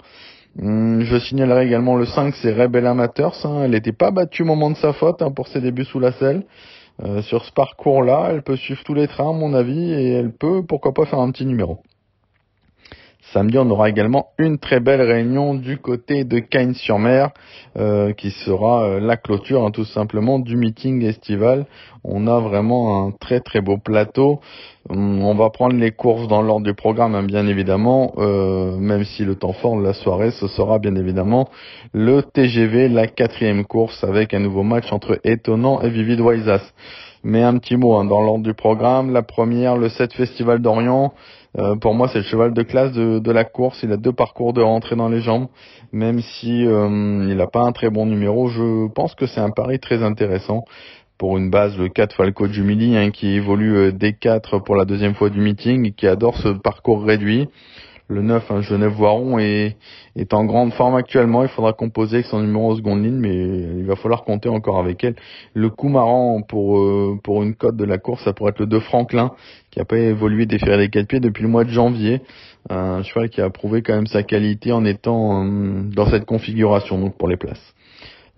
Hum, je signalerai également le 5, c'est Rebel Amateurs. Hein. Elle n'était pas battue au moment de sa faute hein, pour ses débuts sous la selle. Euh, sur ce parcours-là, elle peut suivre tous les trains, à mon avis, et elle peut, pourquoi pas, faire un petit numéro. Samedi, on aura également une très belle réunion du côté de Cagnes-sur-Mer, euh, qui sera euh, la clôture, hein, tout simplement, du meeting estival. On a vraiment un très très beau plateau. Hum, on va prendre les courses dans l'ordre du programme, hein, bien évidemment, euh, même si le temps fort de la soirée, ce sera bien évidemment le TGV, la quatrième course, avec un nouveau match entre Étonnant et Vivid Waisas. Mais un petit mot hein, dans l'ordre du programme. La première, le 7 Festival d'Orient. Euh, pour moi, c'est le cheval de classe de, la course. Il a deux parcours de rentrée dans les jambes. Même si euh, il n'a pas un très bon numéro, je pense que c'est un pari très intéressant. Pour une base, le 4 Falco Jumili, hein, qui évolue euh, D4 pour la deuxième fois du meeting, et qui adore ce parcours réduit. Le 9, hein, Genève Voiron, est, en grande forme actuellement. Il faudra composer avec son numéro en seconde ligne, mais il va falloir compter encore avec elle. Le coup marrant pour, euh, pour une cote de la course, ça pourrait être le 2 Franklin, qui a pas évolué déféré des quatre pieds depuis le mois de janvier. Un cheval qui a prouvé quand même sa qualité en étant euh, dans cette configuration, donc pour les places.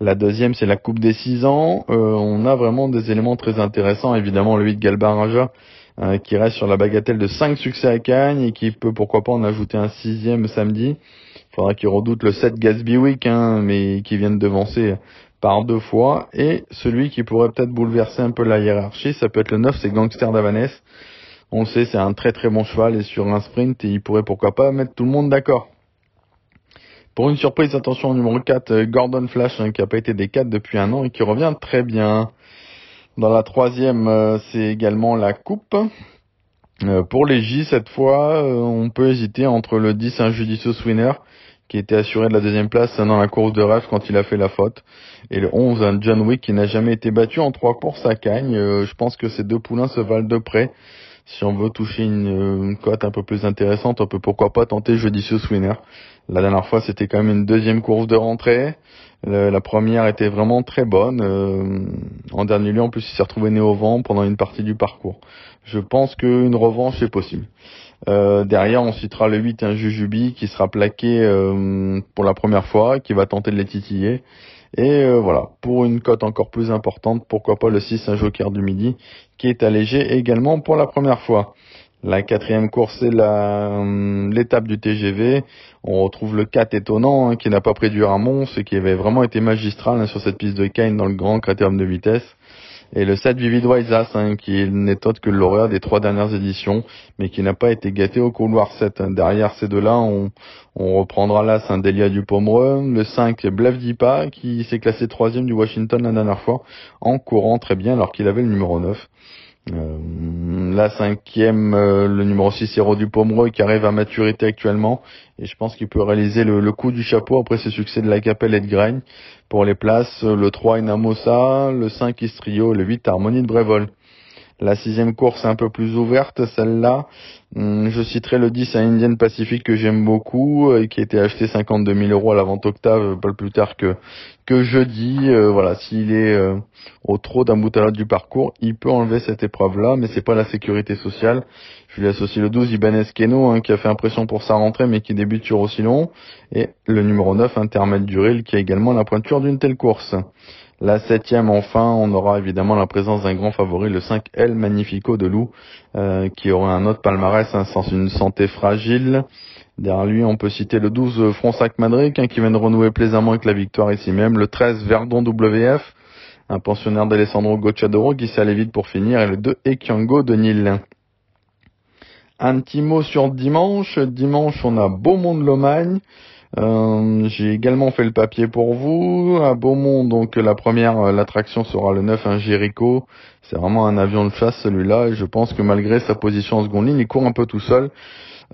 La deuxième, c'est la Coupe des 6 ans. Euh, on a vraiment des éléments très intéressants. Évidemment, le 8 Galbaraja, euh, qui reste sur la bagatelle de 5 succès à Cannes et qui peut pourquoi pas en ajouter un sixième samedi. Il faudra qu'il redoute le 7 Gatsby Week, hein, mais qui vient de devancer par deux fois. Et celui qui pourrait peut-être bouleverser un peu la hiérarchie, ça peut être le 9, c'est Gangster d'Avanès. On sait, c'est un très très bon cheval et sur un sprint, et il pourrait pourquoi pas mettre tout le monde d'accord. Pour une surprise, attention au numéro 4, euh, Gordon Flash, hein, qui n'a pas été des 4 depuis un an et qui revient très bien. Dans la troisième, euh, c'est également la coupe. Euh, pour les J, cette fois, on peut hésiter entre le 10, un Judicious Winner, qui était assuré de la deuxième place dans la course de rêve quand il a fait la faute, et le 11, un John Wick, qui n'a jamais été battu en trois courses à Cagnes. je pense que ces deux poulains se valent de près. Si on veut toucher une, cote un peu plus intéressante, on peut pourquoi pas tenter Judicious Winner. La dernière fois, c'était quand même une deuxième course de rentrée. La première était vraiment très bonne. Euh, en dernier lieu, en plus, il s'est retrouvé né au vent pendant une partie du parcours. Je pense qu'une revanche est possible. Euh, derrière, on citera le 8, un Jujubi, qui sera plaqué euh, pour la première fois, qui va tenter de les titiller. Et voilà, pour une cote encore plus importante, pourquoi pas le 6, un Joker du Midi, qui est allégé également pour la première fois. La quatrième course, c'est l'étape du TGV. On retrouve le 4 étonnant, hein, qui n'a pas pris du Ramon, ce qui avait vraiment été magistral hein, sur cette piste de Kane dans le grand critérium de vitesse. Et le 7 Vivid Waisas, hein, qui n'est autre que le lauréat des trois dernières éditions, mais qui n'a pas été gâté au couloir 7. Derrière ces deux-là, on, reprendra là Saint-Delia du Pomereux, le 5 Blavdipa, qui s'est classé troisième du Washington la dernière fois, en courant très bien alors qu'il avait le numéro 9. Euh, la cinquième, euh, le numéro 6, Héros du Pomereux, qui arrive à maturité actuellement. Et je pense qu'il peut réaliser le, coup du chapeau après ce succès de la Capelle et de Gragne. Pour les places, le 3, Inamosa, le 5, Istrio, le 8, Harmonie de Brévol. La sixième course est un peu plus ouverte, celle-là. Hum, je citerai le 10 à Indian Pacific que j'aime beaucoup et qui a été acheté 52 000 euros à la vente octave, pas plus tard que que jeudi. voilà, s'il est au trop d'un bout à l'autre du parcours, il peut enlever cette épreuve-là, mais c'est pas la sécurité sociale. Je lui associe le 12 Ibanez Keno, hein, qui a fait impression pour sa rentrée, mais qui débute sur aussi long, et le numéro 9 Intermède Duril, qui a également la pointure d'une telle course. La septième, enfin, on aura évidemment la présence d'un grand favori, le 5 L Magnifico de Loup, euh, qui aura un autre palmarès hein, sans une santé fragile. Derrière lui, on peut citer le 12 Fronsac Madrid, hein, qui vient de renouer plaisamment avec la victoire ici même. Le 13 Verdon WF, un pensionnaire d'Alessandro Gocciadoro qui s'est allé vite pour finir. Et le 2 Ekiango de Nil. Un petit mot sur dimanche. Dimanche, on a Beaumont de Lomagne. Euh, j'ai également fait le papier pour vous. À Beaumont, donc la première, euh, l'attraction sera le 9, un Jericho. C'est vraiment un avion de chasse celui-là. Je pense que malgré sa position en seconde ligne, il court un peu tout seul.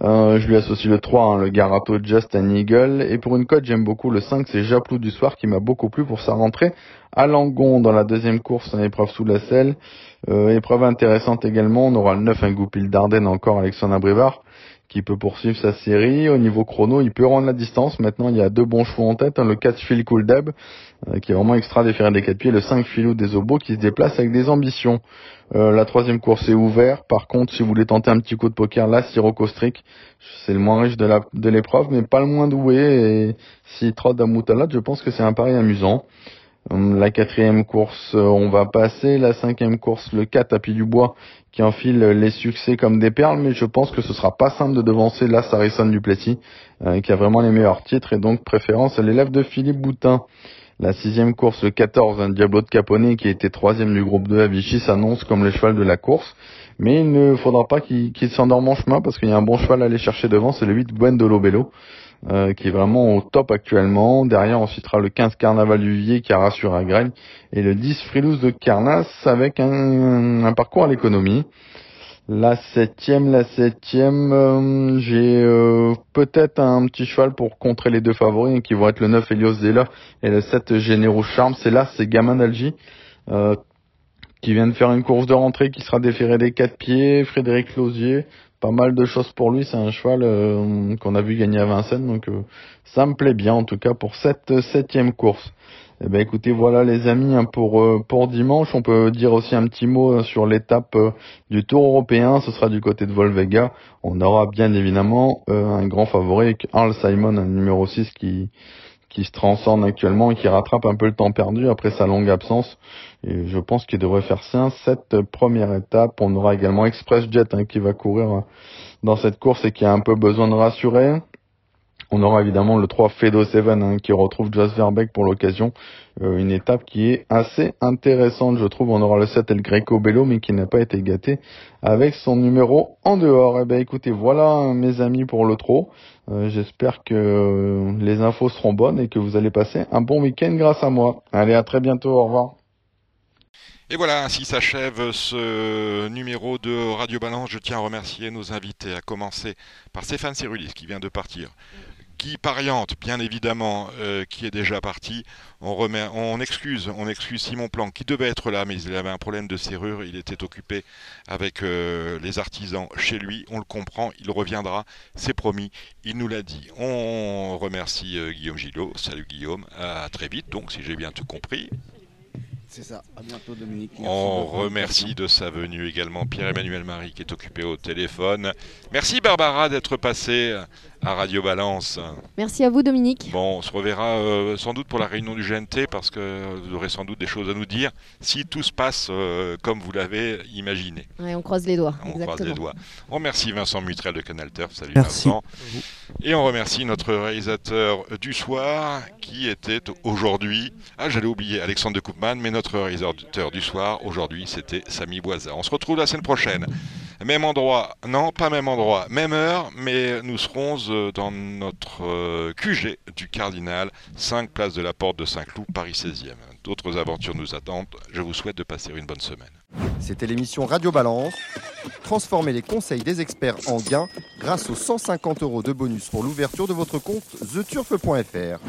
Euh, je lui associe le 3, hein, le Garato Just an Eagle. Et pour une cote, j'aime beaucoup le 5, c'est Japlou du soir qui m'a beaucoup plu pour sa rentrée à Langon dans la deuxième course, une épreuve sous la selle. épreuve intéressante également, on aura le 9, un Goupil d'Ardennes encore, Alexandre Brivard qui peut poursuivre sa série. Au niveau chrono, il peut rendre la distance. Maintenant, il y a deux bons chevaux en tête. Hein, le 4 Phil Cool Deb, euh, qui est vraiment extra déféré des quatre pieds. Le 5 Philou des Obos, qui se déplace avec des ambitions. Euh, la troisième course est ouverte. Par contre, si vous voulez tenter un petit coup de poker, là, Sirocco Strick, c'est le moins riche de l'épreuve, mais pas le moins doué. Et s'il trotte moutalade, je pense que c'est un pari amusant. Hum, la quatrième course, euh, on va passer. La cinquième course, le 4 à du bois, qui enfile les succès comme des perles, mais je pense que ce sera pas simple de devancer la Sarison du Plessis, euh, qui a vraiment les meilleurs titres, et donc préférence à l'élève de Philippe Boutin. La sixième course, le 14, un Diablo de Caponet, qui était troisième du groupe 2 à Vichy, s'annonce comme le cheval de la course. Mais il ne faudra pas qu'il s'endorme en chemin, parce qu'il y a un bon cheval à aller chercher devant, c'est le 8 Gwendolo Bello. Euh, qui est vraiment au top actuellement. Derrière, on citera le 15 Carnaval du Vivier qui a rassuré à Greg et le 10 Frilous de Carnas avec un, parcours à l'économie. La septième, la septième, euh, j'ai euh, peut-être un petit cheval pour contrer les deux favoris qui vont être le 9 Elios Zella et le 7 Généraux Charme. C'est là, c'est Gamin d'Algie qui vient de faire une course de rentrée qui sera déféré des quatre pieds. Frédéric Closier, pas mal de choses pour lui. C'est un cheval euh, qu'on a vu gagner à Vincennes, donc euh, ça me plaît bien en tout cas pour cette septième course. Eh ben écoutez, voilà les amis hein, pour euh, pour dimanche. On peut dire aussi un petit mot sur l'étape du Tour européen. Ce sera du côté de Volvega. On aura bien évidemment un grand favori Arl Simon, un numéro 6 qui qui se transcende actuellement et qui rattrape un peu le temps perdu après sa longue absence. Et je pense qu'il devrait faire ça cette première étape. On aura également Express Jet hein, qui va courir dans cette course et qui a un peu besoin de rassurer. On aura évidemment le 3 Fedo 7 hein, qui retrouve Joss Verbeck pour l'occasion. Euh, une étape qui est assez intéressante, je trouve. On aura le 7 El Greco Bello, mais qui n'a pas été gâté avec son numéro en dehors. Eh ben écoutez, voilà mes amis pour le trot. Euh, j'espère que euh, les infos seront bonnes et que vous allez passer un bon week-end grâce à moi. Allez, à très bientôt. Au revoir. Et voilà, ainsi s'achève ce numéro de Radio Balance. Je tiens à remercier nos invités, à commencer par Stéphane Cyrulis qui vient de partir. Guy Pariante, bien évidemment, euh, qui est déjà parti. On, remet, on excuse, on excuse Simon Plan, qui devait être là, mais il avait un problème de serrure. Il était occupé avec euh, les artisans chez lui. On le comprend, il reviendra, c'est promis. Il nous l'a dit. On remercie euh, Guillaume Gillot. Salut Guillaume, à très vite. Donc, si j'ai bien tout compris. C'est ça. À bientôt, Dominique. On remercie de sa venue également Pierre-Emmanuel Marie qui est occupé au téléphone. Merci Barbara d'être passée à Radio Balance. Merci à vous, Dominique. Bon, on se reverra euh, sans doute pour la réunion du GNT parce que vous aurez sans doute des choses à nous dire si tout se passe euh, comme vous l'avez imaginé. on croise les doigts. On croise les doigts. On remercie Vincent Mutrel de Canal Turf. Salut Vincent. Et on remercie notre réalisateur du soir qui était aujourd'hui. Ah, j'allais oublier Alexandre de Koopman, mais notre réalisateur du soir aujourd'hui c'était Samy Boisa. On se retrouve la semaine prochaine. Même endroit, non, pas même endroit, même heure, mais nous serons euh, dans notre euh, QG du Cardinal, 5 places de la Porte de Saint-Cloud, Paris 16e. D'autres aventures nous attendent. Je vous souhaite de passer une bonne semaine. C'était l'émission Radio Balance. Transformez les conseils des experts en gains grâce aux 150 euros de bonus pour l'ouverture de votre compte theturf.fr.